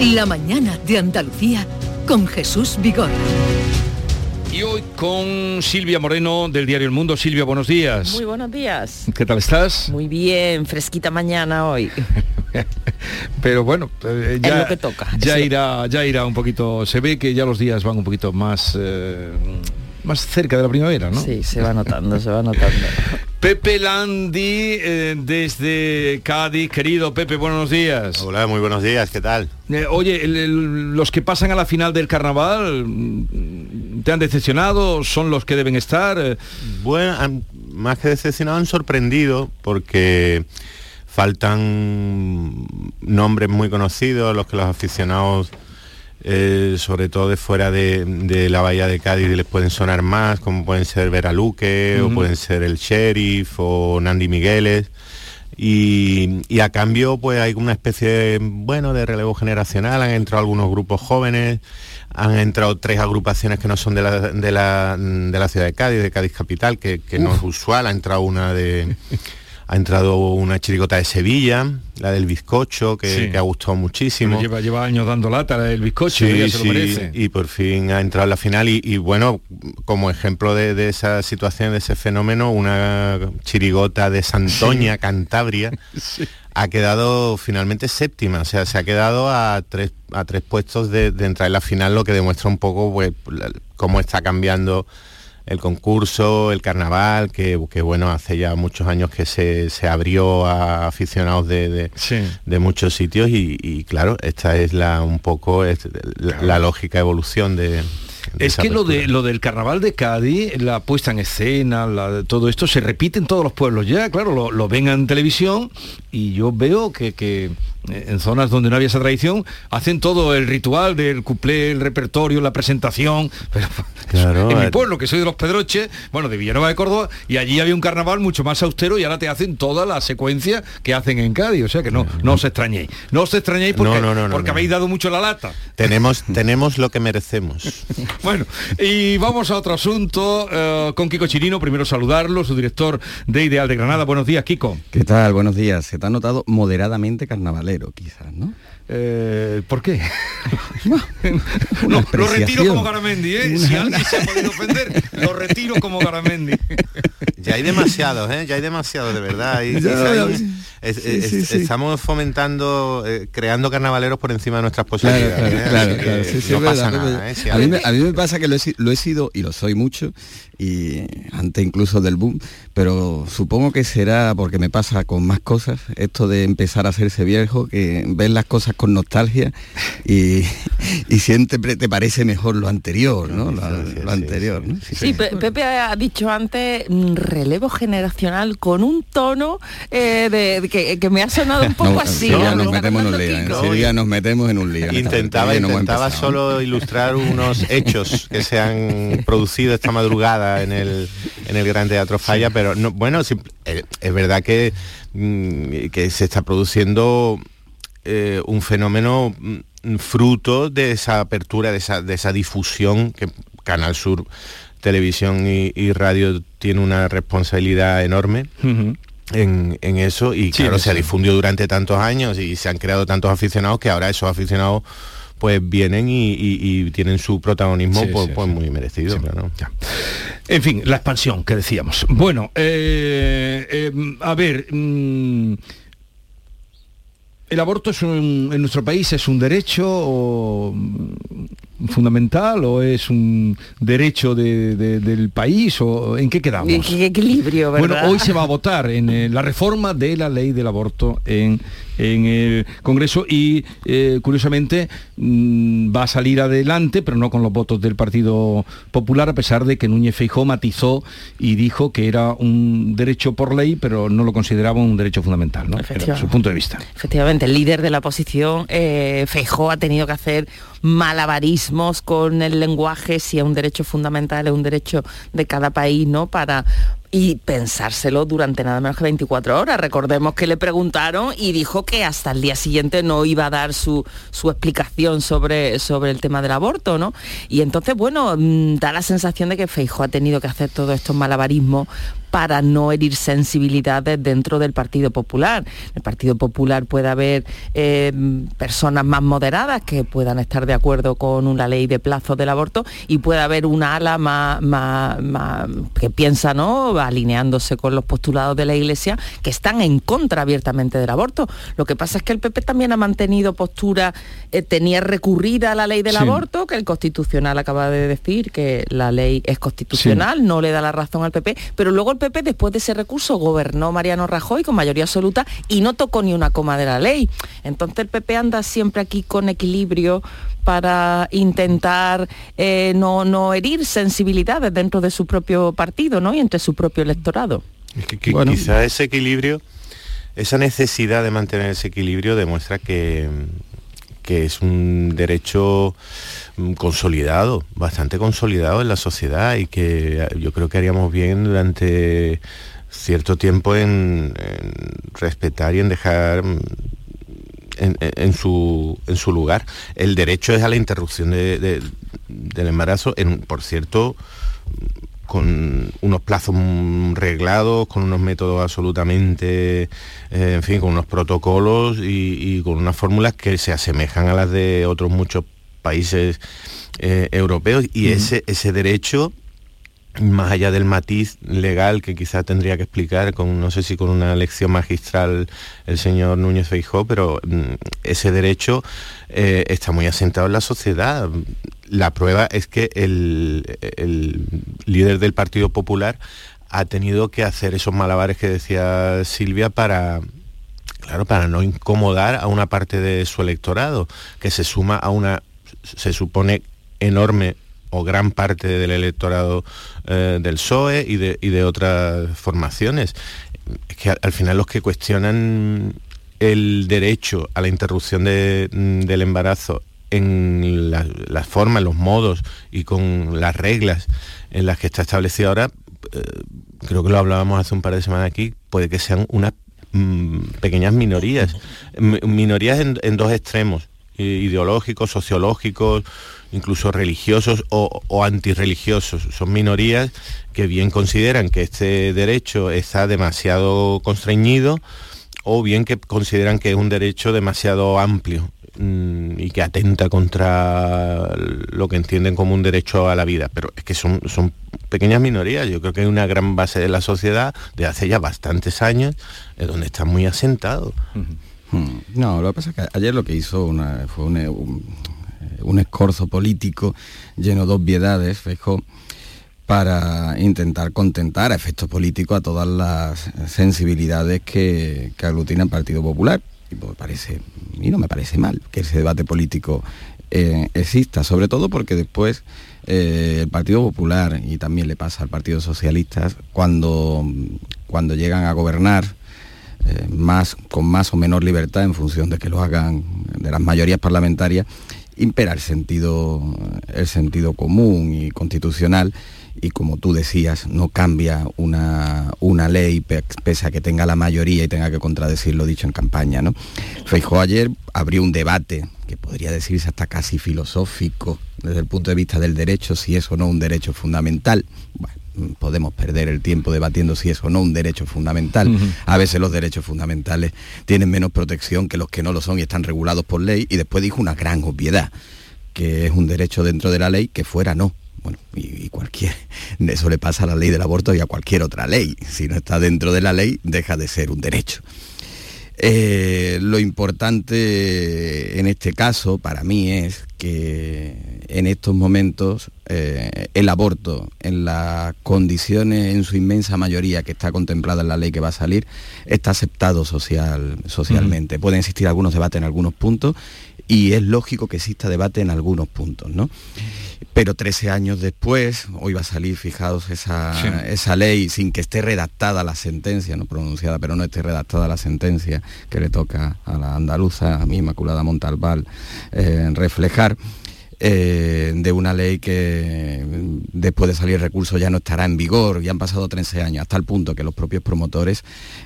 Speaker 7: La mañana de Andalucía con Jesús Vigor.
Speaker 1: Y hoy con Silvia Moreno del diario El Mundo. Silvia, buenos días.
Speaker 39: Muy buenos días.
Speaker 1: ¿Qué tal estás?
Speaker 39: Muy bien, fresquita mañana hoy.
Speaker 1: Pero bueno, eh,
Speaker 39: Es
Speaker 1: ya,
Speaker 39: lo que toca.
Speaker 1: ya
Speaker 39: Sí.
Speaker 1: irá, ya irá un poquito. Se ve que ya los días van un poquito más, eh, más cerca de la primavera, ¿no?
Speaker 39: Sí, se va notando, se va notando.
Speaker 1: Pepe Landi eh, desde Cádiz, querido Pepe, buenos días.
Speaker 40: Hola, muy buenos días, ¿qué tal?
Speaker 1: Eh, oye, el- el- los que pasan a la final del carnaval, mm, ¿te han decepcionado? ¿Son los que deben estar? Eh,
Speaker 40: Bueno, más que decepcionado, han sorprendido porque faltan nombres muy conocidos, los que los aficionados, eh, sobre todo de fuera de, de la bahía de Cádiz, les pueden sonar más, como pueden ser Vera Luque, o
Speaker 41: Ujú.
Speaker 40: pueden ser el Sheriff, o Nandi Migueles. Y, y a cambio pues hay una especie de, bueno de relevo generacional han entrado algunos grupos jóvenes han entrado tres agrupaciones que no son de la, de la, de la ciudad de Cádiz de Cádiz capital que, que no es usual ha entrado una de ha entrado una chirigota de Sevilla la del bizcocho que,
Speaker 1: Sí.
Speaker 40: que ha gustado muchísimo
Speaker 1: lleva, lleva años dando lata el bizcocho,
Speaker 40: Sí,
Speaker 1: ya se lo
Speaker 40: sí,
Speaker 1: merece.
Speaker 40: y por fin ha entrado en la final y, y bueno, como ejemplo de, de esa situación, de ese fenómeno, una chirigota de Santoña, Cantabria, ha quedado finalmente séptima, o sea, se ha quedado a tres, a tres puestos de, de entrar en la final, lo que demuestra un poco pues, la- cómo está cambiando el concurso, el carnaval, que, que, bueno, hace ya muchos años que se, se abrió a aficionados de, de, de muchos sitios y, y, claro, esta es la un poco es la, la lógica evolución de...
Speaker 1: Es que lo, de, lo del carnaval de Cádiz, la puesta en escena, la- todo esto se repite en todos los pueblos ya, claro, lo, lo ven en televisión y yo veo que, que, en zonas donde no había esa tradición hacen todo el ritual del cuplé, el repertorio, la presentación, pero
Speaker 40: Claro,
Speaker 1: en mi
Speaker 40: eh.
Speaker 1: pueblo, que soy de los Pedroches, bueno, de Villanueva de Córdoba, y allí había un carnaval mucho más austero y ahora te hacen toda la secuencia que hacen en Cádiz, o sea que no, no os extrañéis, no os extrañéis porque,
Speaker 40: No, no,
Speaker 1: porque
Speaker 40: no.
Speaker 1: habéis dado mucho la lata.
Speaker 40: Tenemos, tenemos lo que merecemos.
Speaker 1: Bueno, y vamos a otro asunto eh, con Kiko Chirino. Primero saludarlo, su director de Ideal de Granada. Buenos días, Kiko.
Speaker 42: ¿Qué tal? Buenos días. Se te ha notado moderadamente carnavalero, quizás, ¿no?
Speaker 1: Eh, ¿Por qué? No, lo retiro como Garamendi, ¿eh? Si alguien se ha podido ofender, lo retiro como Garamendi.
Speaker 40: ya hay demasiados, ¿eh? Ya hay demasiados, de verdad. Hay-
Speaker 42: Ya,
Speaker 40: hay-
Speaker 42: ya,
Speaker 40: es-
Speaker 42: sí,
Speaker 40: es-
Speaker 42: sí, sí.
Speaker 40: Estamos fomentando, eh, creando carnavaleros por encima de nuestras posibilidades.
Speaker 42: claro,
Speaker 40: ¿eh?
Speaker 42: claro,
Speaker 40: Así que
Speaker 42: claro. Sí, sí,
Speaker 40: no pasa nada. ¿eh? Si
Speaker 42: a, mí me,
Speaker 40: alguien-
Speaker 42: a mí me pasa que lo he, si- lo he sido y lo soy mucho y antes incluso del boom, pero supongo que será porque me pasa con más cosas esto de empezar a hacerse viejo, que ves las cosas con nostalgia y, y siempre te parece mejor lo anterior, ¿no? Lo, lo anterior, ¿no?
Speaker 39: Sí, Pe- Pepe ha dicho antes mm, relevo generacional con un tono eh, de, de que, que me ha sonado un poco
Speaker 42: No,
Speaker 39: así. ¿no?
Speaker 42: nos metemos en un lío, enseguida nos metemos en un lío.
Speaker 40: Intentaba, intentaba solo ilustrar unos hechos que se han producido esta madrugada en el, en el Gran Teatro Falla, pero no, bueno, eh, es verdad que, mm, que se está produciendo eh, un fenómeno mm, fruto de esa apertura, de esa, de esa difusión que Canal Sur Televisión y, y Radio tiene una responsabilidad enorme en, en eso y
Speaker 1: Sí,
Speaker 40: claro,
Speaker 1: eso.
Speaker 40: se ha difundido durante tantos años y se han creado tantos aficionados que ahora esos aficionados pues vienen y, y- y tienen su protagonismo
Speaker 1: Sí,
Speaker 40: pues,
Speaker 1: sí,
Speaker 40: pues muy merecido, claro.
Speaker 1: En fin, la expansión que decíamos. Bueno, eh, eh, a ver, mm, ¿el aborto es un- en nuestro país es un derecho o, mm, fundamental o es un derecho de- de- del país o en qué quedamos?
Speaker 39: Qué equilibrio, ¿verdad?
Speaker 1: Bueno, hoy se va a votar en eh, la reforma de la ley del aborto en, en el Congreso y eh, curiosamente mm, va a salir adelante, pero no con los votos del Partido Popular, a pesar de que Núñez Feijó matizó y dijo que era un derecho por ley, pero no lo consideraba un derecho fundamental, ¿no? Era su punto de vista.
Speaker 39: Efectivamente, el líder de la oposición, eh, Feijó, ha tenido que hacer malabarismos con el lenguaje, si es un derecho fundamental, es un derecho de cada país, ¿no? Para y pensárselo durante nada menos que 24 horas. Recordemos que le preguntaron y dijo que hasta el día siguiente no iba a dar su, su explicación sobre, sobre el tema del aborto, ¿no? Y entonces, bueno, mm, da la sensación de que Feijó ha tenido que hacer todos estos malabarismos para no herir sensibilidades dentro del Partido Popular. En el Partido Popular puede haber eh, personas más moderadas que puedan estar de acuerdo con una ley de plazo del aborto y puede haber una ala más, más- más- que piensa, ¿no? alineándose con los postulados de la Iglesia, que están en contra abiertamente del aborto. Lo que pasa es que el PP también ha mantenido postura, eh, tenía recurrida a la ley del
Speaker 43: Sí.
Speaker 39: aborto, que el Constitucional acaba de decir que la ley es constitucional, no le da la razón al PP, pero luego el PP después de ese recurso gobernó Mariano Rajoy con mayoría absoluta y no tocó ni una coma de la ley. Entonces el PP anda siempre aquí con equilibrio para intentar eh, no, no herir sensibilidades dentro de su propio partido ¿no? y entre su propio electorado.
Speaker 40: Que, que quizá ese equilibrio, esa necesidad de mantener ese equilibrio demuestra que, que es un derecho mm, consolidado, bastante consolidado en la sociedad y que eh, yo creo que haríamos bien durante cierto tiempo en, respetar y en dejar mm, en, su, en su lugar. El derecho es a la interrupción de- de- del embarazo, en, por cierto, con unos plazos reglados, con unos métodos absolutamente, eh, en fin, con unos protocolos y, y con unas fórmulas que se asemejan a las de otros muchos países eh, europeos. Y ese, ese derecho más allá del matiz legal que quizá tendría que explicar con no sé si con una lección magistral el señor Núñez Feijó, pero mm, ese derecho eh, está muy asentado en la sociedad. La prueba es que el, el líder del Partido Popular ha tenido que hacer esos malabares que decía Silvia para claro, para no incomodar a una parte de su electorado, que se suma a una, se supone, enorme o gran parte del electorado eh, del PSOE y de, y de otras formaciones. Es que al, al final los que cuestionan el derecho a la interrupción mm, del embarazo en la- las formas, los modos y con las reglas en las que está establecido ahora, eh, creo que lo hablábamos hace un par de semanas aquí, puede que sean unas mm, pequeñas minorías, minorías en, dos extremos, ideológicos, sociológicos, incluso religiosos o, o antirreligiosos. Son minorías que bien consideran que este derecho está demasiado constreñido o bien que consideran que es un derecho demasiado amplio mm, y que atenta contra lo que entienden como un derecho a la vida. Pero es que son, son pequeñas minorías. Yo creo que hay una gran base de la sociedad de hace ya bastantes años eh, donde está muy asentado.
Speaker 42: Hmm. No, lo que pasa es que ayer lo que hizo fue un, un escorzo político lleno de obviedades, Feijóo, para intentar contentar a efectos políticos a todas las sensibilidades que, que aglutina el Partido Popular. Y me parece, y no me parece mal que ese debate político eh, exista, sobre todo porque después eh, el Partido Popular, y también le pasa al Partido Socialista, cuando, cuando llegan a gobernar, eh, más, con más o menor libertad en función de que lo hagan de las mayorías parlamentarias, impera el sentido, el sentido común y constitucional y como tú decías, no cambia una, una ley pese a que tenga la mayoría y tenga que contradecir lo dicho en campaña. ¿no? Feijóo ayer abrió un debate que podría decirse hasta casi filosófico desde el punto de vista del derecho, si es o no un derecho fundamental. Podemos perder el tiempo debatiendo si es o no un derecho fundamental. Uh -huh. A veces los derechos fundamentales tienen menos protección que los que no lo son y están regulados por ley. Y después dijo una gran obviedad, que es un derecho dentro de la ley que fuera no. Bueno, y, y, cualquier, eso le pasa a la ley del aborto y a cualquier otra ley. Si no está dentro de la ley, deja de ser un derecho. Eh, lo importante en este caso para mí es que en estos momentos eh, el aborto en las condiciones en su inmensa mayoría que está contemplada en la ley que va a salir está aceptado social, socialmente. Mm. Pueden existir algunos debates en algunos puntos y es lógico que exista debate en algunos puntos, ¿no? Pero 13 años después, hoy va a salir, fijaos, esa, sí. esa ley sin que esté redactada la sentencia, no pronunciada, pero no esté redactada la sentencia que le toca a la andaluza, a mi Inmaculada Montalbal, eh, reflejar. Eh, de una ley que después de salir el recurso ya no estará en vigor, ya han pasado 13 años, hasta el punto que los propios promotores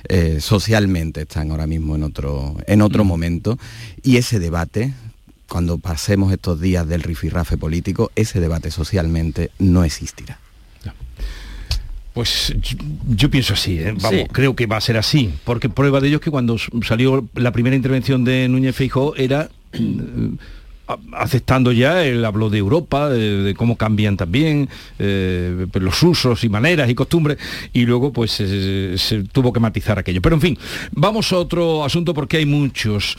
Speaker 42: eh, socialmente están ahora mismo en otro, en otro mm. momento y ese debate cuando pasemos estos días del rifirrafe político, ese debate socialmente no existirá.
Speaker 1: Pues yo, yo, pienso así, ¿eh? Vamos, sí. creo que va a ser así, porque prueba de ello es que cuando salió la primera intervención de Núñez Feijóo era aceptando ya, él habló de Europa, de, cómo cambian también eh, los usos y maneras y costumbres, y luego pues se, se, tuvo que matizar aquello. Pero en fin, vamos a otro asunto porque hay muchos.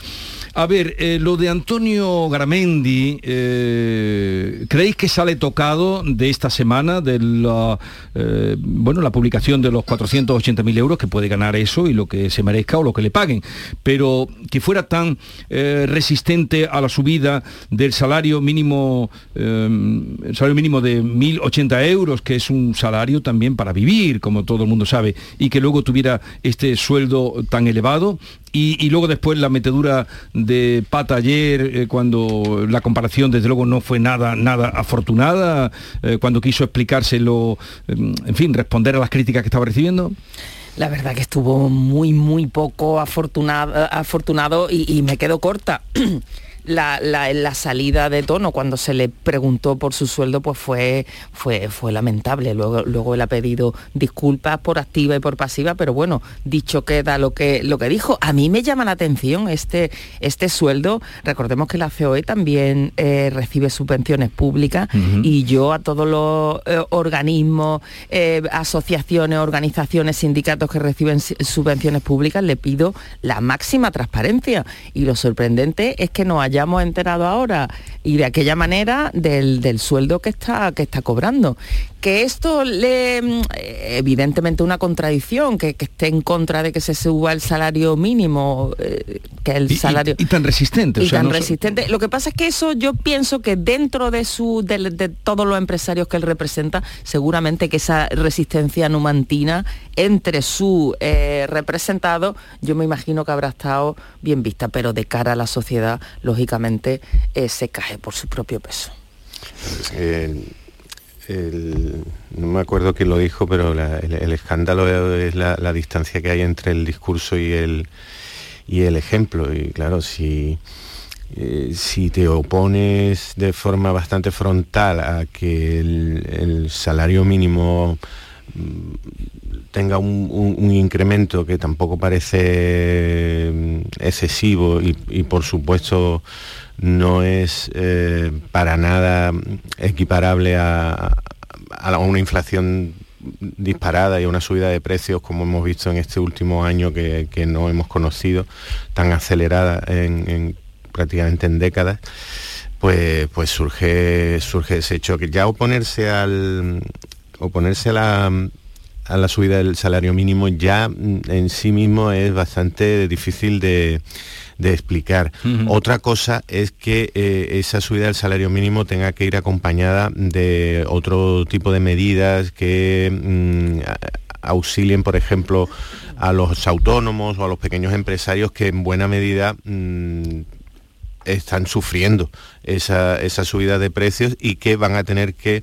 Speaker 1: A ver, eh, lo de Antonio Garamendi, eh, ¿creéis que sale tocado de esta semana de la, eh, bueno, la publicación de los 480.000 euros, que puede ganar eso y lo que se merezca o lo que le paguen? Pero que fuera tan eh, resistente a la subida del salario mínimo, el salario mínimo de 1.080 euros, que es un salario también para vivir, como todo el mundo sabe, y que luego tuviera este sueldo tan elevado, y, y, luego después la metedura de pata ayer, eh, cuando la comparación desde luego no fue nada, nada afortunada, eh, cuando quiso explicárselo, eh, en fin, responder a las críticas que estaba recibiendo.
Speaker 39: La verdad que estuvo muy, muy poco afortunado, afortunado y, y me quedo corta. la, la, la, salida de tono cuando se le preguntó por su sueldo pues fue, fue, fue lamentable. Luego, luego él ha pedido disculpas por activa y por pasiva, pero bueno, dicho queda lo que, lo que dijo. A mí me llama la atención este, este sueldo. Recordemos que la COE también eh, recibe subvenciones públicas uh -huh. y yo a todos los eh, organismos, eh, asociaciones, organizaciones, sindicatos que reciben subvenciones públicas le pido la máxima transparencia. Y lo sorprendente es que no haya hayamos enterado ahora y de aquella manera del, del, sueldo que está, que está cobrando. Que esto le evidentemente una contradicción, que, que esté en contra de que se suba el salario mínimo, eh, que el
Speaker 1: y,
Speaker 39: salario.
Speaker 1: Y, y, tan resistente.
Speaker 39: Y
Speaker 1: o sea,
Speaker 39: tan
Speaker 1: no
Speaker 39: resistente. Lo que pasa es que eso yo pienso que dentro de su de, de, todos los empresarios que él representa, seguramente que esa resistencia numantina entre su eh, representado, yo me imagino que habrá estado bien vista, pero de cara a la sociedad, eh, se cae por su propio peso.
Speaker 40: El, no me acuerdo quién lo dijo, pero el, escándalo es la, distancia que hay entre el discurso y el, y el ejemplo. Y claro, si, eh, si te opones de forma bastante frontal a que el, salario mínimo tenga un, incremento que tampoco parece mm, excesivo y, por supuesto no es eh, para nada equiparable a, a una inflación disparada y una subida de precios como hemos visto en este último año que, no hemos conocido, tan acelerada en, prácticamente en décadas, pues, pues surge, surge ese choque. Ya oponerse al oponerse a la, a la subida del salario mínimo ya en sí mismo es bastante difícil de, explicar. Otra cosa es que eh, esa subida del salario mínimo tenga que ir acompañada de otro tipo de medidas que mm, auxilien, por ejemplo, a los autónomos o a los pequeños empresarios que en buena medida mm, están sufriendo esa, esa subida de precios y que van a tener que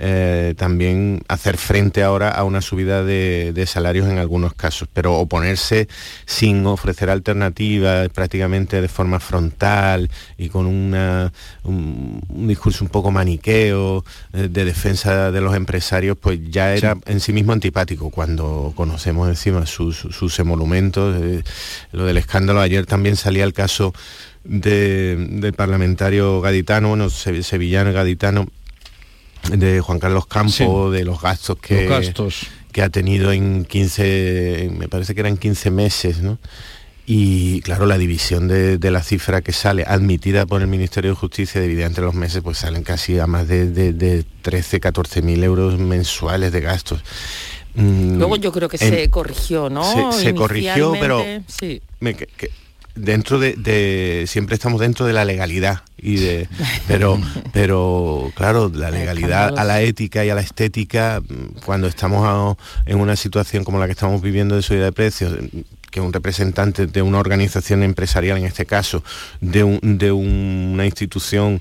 Speaker 40: eh, también hacer frente ahora a una subida de, salarios en algunos casos, pero oponerse sin ofrecer alternativas prácticamente de forma frontal y con un, discurso un poco maniqueo eh, de defensa de los empresarios, pues ya era en sí mismo antipático cuando conocemos encima sus, emolumentos, eh, lo del escándalo. Ayer también salía el caso del parlamentario gaditano, bueno, sevillano gaditano, de Juan Carlos Campos, de los gastos que, que ha tenido en 15, me parece que eran 15 meses, ¿no? Y claro, la división de, la cifra que sale, admitida por el Ministerio de Justicia, dividida entre los meses, pues salen casi a más de, 13, 14 mil euros mensuales de gastos.
Speaker 39: Mm, Luego yo creo que se corrigió, ¿no?
Speaker 40: Se, corrigió, pero sí dentro de, siempre estamos dentro de la legalidad y de pero pero claro la legalidad a la ética y a la estética mm, cuando estamos en una situación como la que estamos viviendo de subida de precios que un representante de una organización empresarial en este caso de, de una institución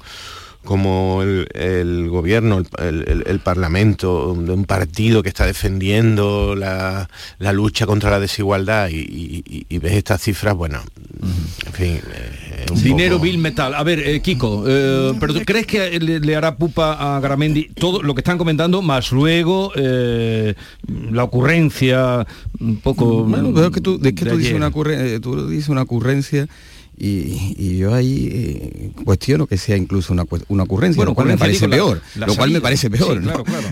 Speaker 40: como el, gobierno, el, parlamento, de un partido que está defendiendo la, lucha contra la desigualdad y, ves estas cifras, bueno, en fin.
Speaker 1: Eh, Dinero, Bill Metal. A ver, eh, Kiko, eh, pero ¿tú crees que le, hará pupa a Garamendi todo lo que están comentando, más luego la ocurrencia, un poco...
Speaker 42: Bueno, veo que tú, de que tú dices, una tú dices una ocurrencia y, yo ahí eh, cuestiono que sea incluso una, una ocurrencia, lo cual me parece peor. lo cual me parece peor.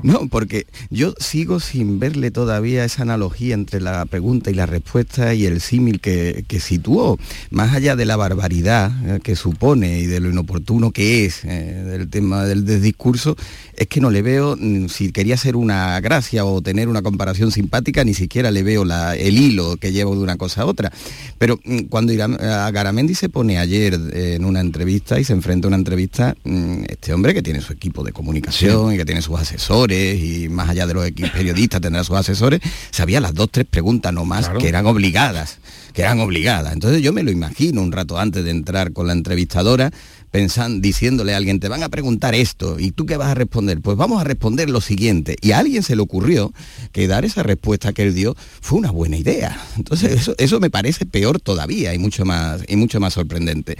Speaker 42: ¿no? porque yo sigo sin verle todavía esa analogía entre la pregunta y la respuesta y el símil que, que, situó. Más allá de la barbaridad eh, que supone y de lo inoportuno que es eh, del tema del, discurso, es que no le veo, mm, si quería ser una gracia o tener una comparación simpática, ni siquiera le veo la, el hilo que llevo de una cosa a otra. Pero mm, cuando a Garamendi se pone ayer eh, en una entrevista y se enfrenta a una entrevista mm, este hombre que tiene su equipo de comunicación y que tiene sus asesores y más allá de los periodistas tendrá sus asesores, sabía las dos, tres preguntas no más que eran obligadas, que eran obligadas. Entonces yo me lo imagino un rato antes de entrar con la entrevistadora pensando, diciéndole a alguien, te van a preguntar esto, ¿y tú qué vas a responder? Pues vamos a responder lo siguiente. Y a alguien se le ocurrió que dar esa respuesta que él dio fue una buena idea. Entonces eso, me parece peor todavía y mucho, más, y mucho más sorprendente.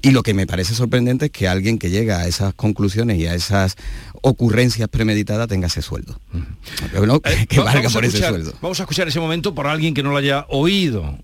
Speaker 42: Y lo que me parece sorprendente es que alguien que llega a esas conclusiones y a esas ocurrencias premeditadas tenga ese sueldo.
Speaker 1: Eh, que valga por ese sueldo. Vamos a escuchar ese momento por alguien que no lo haya oído.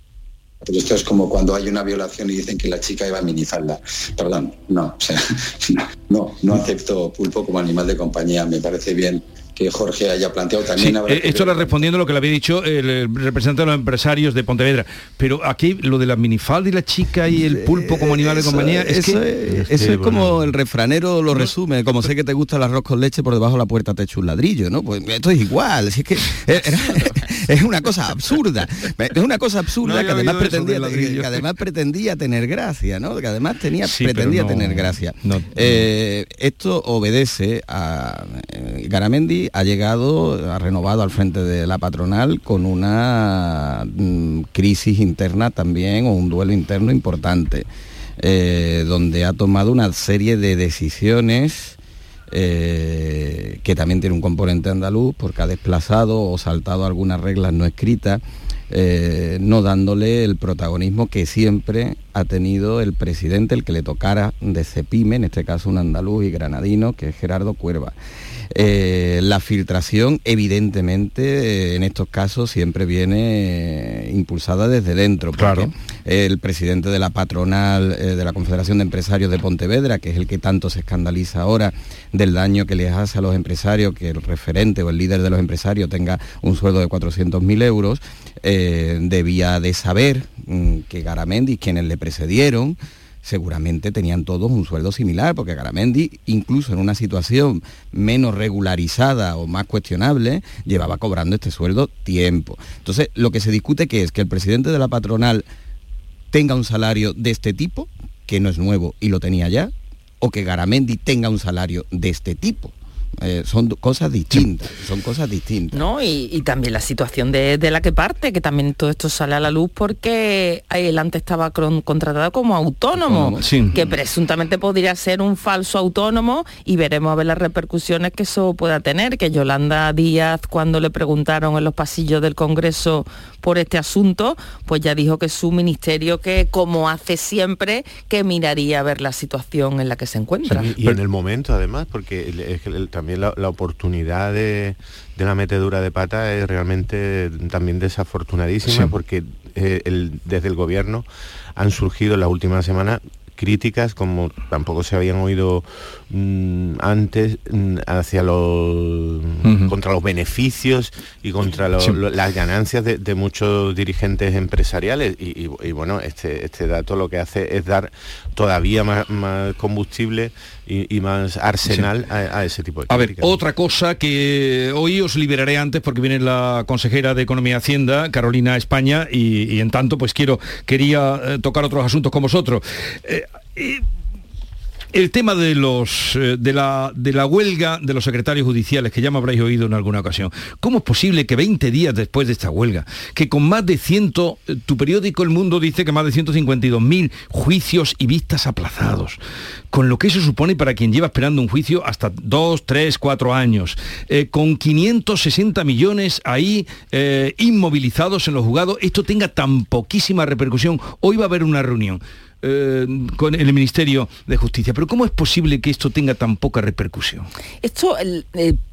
Speaker 43: Pero esto es como cuando hay una violación y dicen que la chica iba a minizarla. Perdón, no, o sea, no, no acepto pulpo como animal de compañía. Me parece bien que Jorge haya planteado también.
Speaker 1: Eh, esto era respondiendo a lo que le había dicho el, representante de los empresarios de Pontevedra. Pero aquí lo de la minifalda y la chica y el pulpo como animal de compañía es
Speaker 42: eso que, es, eso es como el refranero lo resume, como sé que te gusta el arroz con leche por debajo de la puerta te echo un ladrillo, ¿no? Pues esto es igual, es que es una cosa absurda, es una cosa absurda que además pretendía que además pretendía tener gracia, ¿no? Que además tenía pretendía tener gracia. Eh, esto obedece a eh, Garamendi ha llegado, ha renovado al frente de la patronal con una mm, crisis interna también o un duelo interno importante, eh, donde ha tomado una serie de decisiones eh, que también tiene un componente andaluz porque ha desplazado o saltado algunas reglas no escritas. Eh, no dándole el protagonismo que siempre ha tenido el presidente, el que le tocara de Cepime, en este caso un andaluz y granadino, que es Gerardo Cuerva. Eh, la filtración, evidentemente, en estos casos siempre viene impulsada desde dentro.
Speaker 1: Claro.
Speaker 42: El presidente de la patronal eh, de la Confederación de Empresarios de Pontevedra, que es el que tanto se escandaliza ahora del daño que les hace a los empresarios, que el referente o el líder de los empresarios tenga un sueldo de 400.000 euros, eh, debía de saber mm, que Garamendi, quienes le precedieron, seguramente tenían todos un sueldo similar, porque Garamendi, incluso en una situación menos regularizada o más cuestionable, llevaba cobrando este sueldo tiempo. Entonces, lo que se discute que es que el presidente de la patronal tenga un salario de este tipo, que no es nuevo y lo tenía ya, o que Garamendi tenga un salario de este tipo. Eh, son cosas distintas, son cosas distintas.
Speaker 39: ¿No? Y, también la situación de, la que parte, que también todo esto sale a la luz porque él antes estaba contratado como autónomo, que presuntamente podría ser un falso autónomo y veremos a ver las repercusiones que eso pueda tener, que Yolanda Díaz cuando le preguntaron en los pasillos del Congreso por este asunto, pues ya dijo que su ministerio, que como hace siempre, que miraría a ver la situación en la que se encuentra.
Speaker 40: y, en el momento además, porque también la, oportunidad de, la metedura de pata es realmente también desafortunadísima, porque eh, desde el gobierno han surgido en la última semana críticas como tampoco se habían oído mm, antes mm, hacia los contra los beneficios y contra las ganancias de, muchos dirigentes empresariales. Y, bueno este este dato lo que hace es dar todavía más, combustible y, más arsenal a, ese tipo de.
Speaker 1: A ver, otra cosa que hoy os liberaré antes porque viene la consejera de Economía y Hacienda, Carolina España, y, en tanto pues quiero, quería eh, tocar otros asuntos con vosotros. Eh, el tema de, los, eh, de, la, de la huelga de los secretarios judiciales, que ya me habréis oído en alguna ocasión, ¿cómo es posible que 20 días después de esta huelga, que con más de 100, eh, tu periódico El Mundo dice que más de 152.000 juicios y vistas aplazados, con lo que eso supone para quien lleva esperando un juicio hasta 2, 3, 4 años, eh, con 560 millones ahí inmovilizados en los juzgados, esto tenga tan poquísima repercusión? Hoy va a haber una reunión eh, con el Ministerio de Justicia. Pero ¿cómo es posible que esto tenga tan poca repercusión?
Speaker 39: Esto,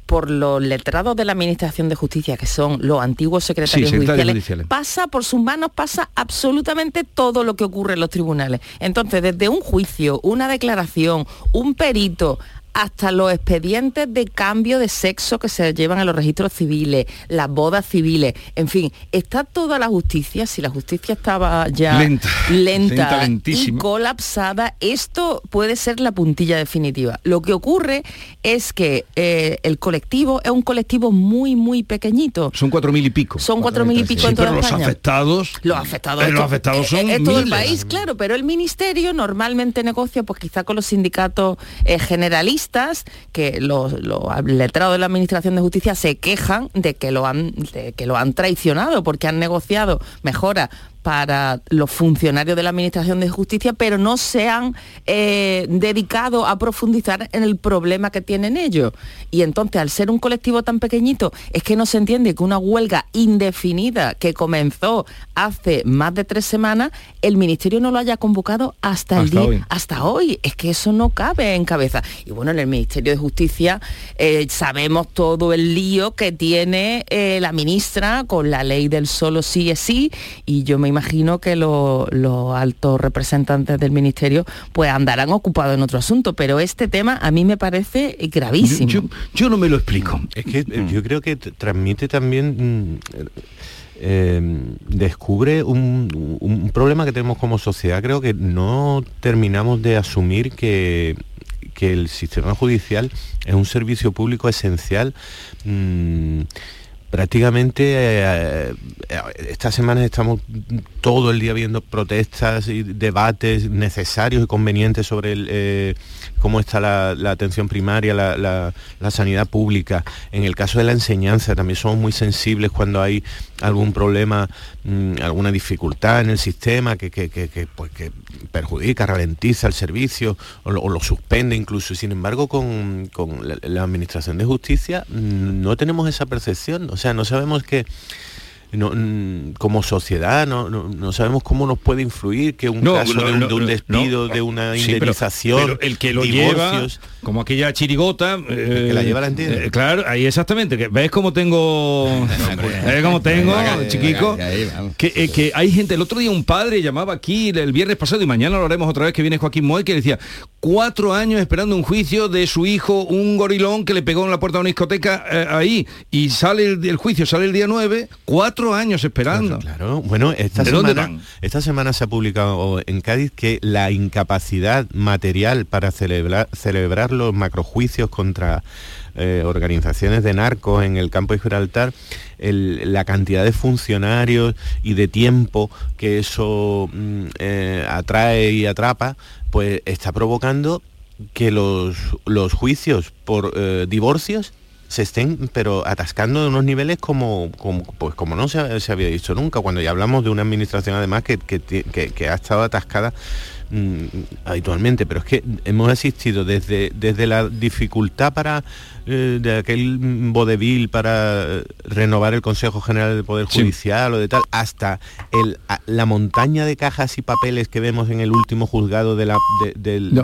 Speaker 39: por los letrados de la Administración de Justicia, que son los antiguos secretarios, judiciales, pasa por sus manos, pasa absolutamente todo lo que ocurre en los tribunales. Entonces, desde un juicio, una declaración, un perito, hasta los expedientes de cambio de sexo que se llevan a los registros civiles, las bodas civiles, en fin, está toda la justicia, si la justicia estaba ya lenta, y colapsada, esto puede ser la puntilla definitiva. Lo que ocurre es que eh, el colectivo es un colectivo muy, muy pequeñito.
Speaker 1: Son cuatro mil y pico.
Speaker 39: Son cuatro mil y pico en toda
Speaker 1: pero los afectados...
Speaker 39: Los afectados,
Speaker 1: los afectados son
Speaker 39: es, todo el país, claro, pero el ministerio normalmente negocia pues quizá con los sindicatos eh, generalistas que los, letrados de la Administración de Justicia se quejan de que lo han, de que lo han traicionado porque han negociado mejoras para los funcionarios de la Administración de Justicia, pero no se han eh, dedicado a profundizar en el problema que tienen ellos. Y entonces, al ser un colectivo tan pequeñito, es que no se entiende que una huelga indefinida que comenzó hace más de tres semanas, el Ministerio no lo haya convocado hasta, el día, hoy. hasta hoy. Es que eso no cabe en cabeza. Y bueno, en el Ministerio de Justicia eh, sabemos todo el lío que tiene eh, la ministra con la ley del solo sí es sí, y yo me imagino que los altos representantes del ministerio pues andarán ocupados en otro asunto, pero este tema a mí me parece gravísimo.
Speaker 1: Yo, no me lo explico.
Speaker 40: Es que eh, yo creo que transmite también... Mm, eh, descubre un, un, problema que tenemos como sociedad. Creo que no terminamos de asumir que, que el sistema judicial es un servicio público esencial. Mm, prácticamente eh, eh, estas semanas estamos todo el día viendo protestas y debates necesarios y convenientes sobre eh, cómo está la, atención primaria, la, sanidad pública. En el caso de la enseñanza también somos muy sensibles cuando hay algún problema, mm, alguna dificultad en el sistema que, pues, perjudica, ralentiza el servicio o lo, suspende incluso. Sin embargo, con, la, Administración de Justicia mm, no tenemos esa percepción. O sea, no sabemos que no, como sociedad no, no, no sabemos cómo nos puede influir que un caso de, un, de despido, de una
Speaker 1: Sí, pero-
Speaker 40: indemnización,
Speaker 1: pero el que lo
Speaker 40: divorcios,
Speaker 1: lleva, como aquella chirigota... eh,
Speaker 40: que la lleva la entiende.
Speaker 1: eh, claro, ahí exactamente. Que ¿Ves cómo tengo... ¿Ves cómo tengo, chiquico? Que, eh, que hay gente, el otro día un padre llamaba aquí el, viernes pasado y mañana lo haremos otra vez que viene Joaquín Moy que decía cuatro años esperando un juicio de su hijo, un gorilón que le pegó en la puerta de una discoteca eh, ahí y sale el, el juicio, sale el día 9, cuatro años esperando.
Speaker 40: Claro, bueno, esta
Speaker 1: ¿De dónde
Speaker 40: semana, esta semana se ha publicado en Cádiz que la incapacidad material para celebrar, celebrar los macrojuicios contra eh, organizaciones de narcos en el campo de Gibraltar, el- la cantidad de funcionarios y de tiempo que eso mm, eh, atrae y atrapa, pues está provocando que los, los juicios por eh, divorcios se estén pero atascando de unos niveles como, como, pues como no se, se había visto nunca. Cuando ya hablamos de una administración además que, que que- que ha estado atascada mm, habitualmente. Pero es que hemos asistido desde, desde la dificultad para eh, de aquel vodevil para renovar el Consejo General del Poder
Speaker 1: Sí.
Speaker 40: Judicial o de tal hasta el, la montaña de cajas y papeles que vemos en el último juzgado de la, de- del,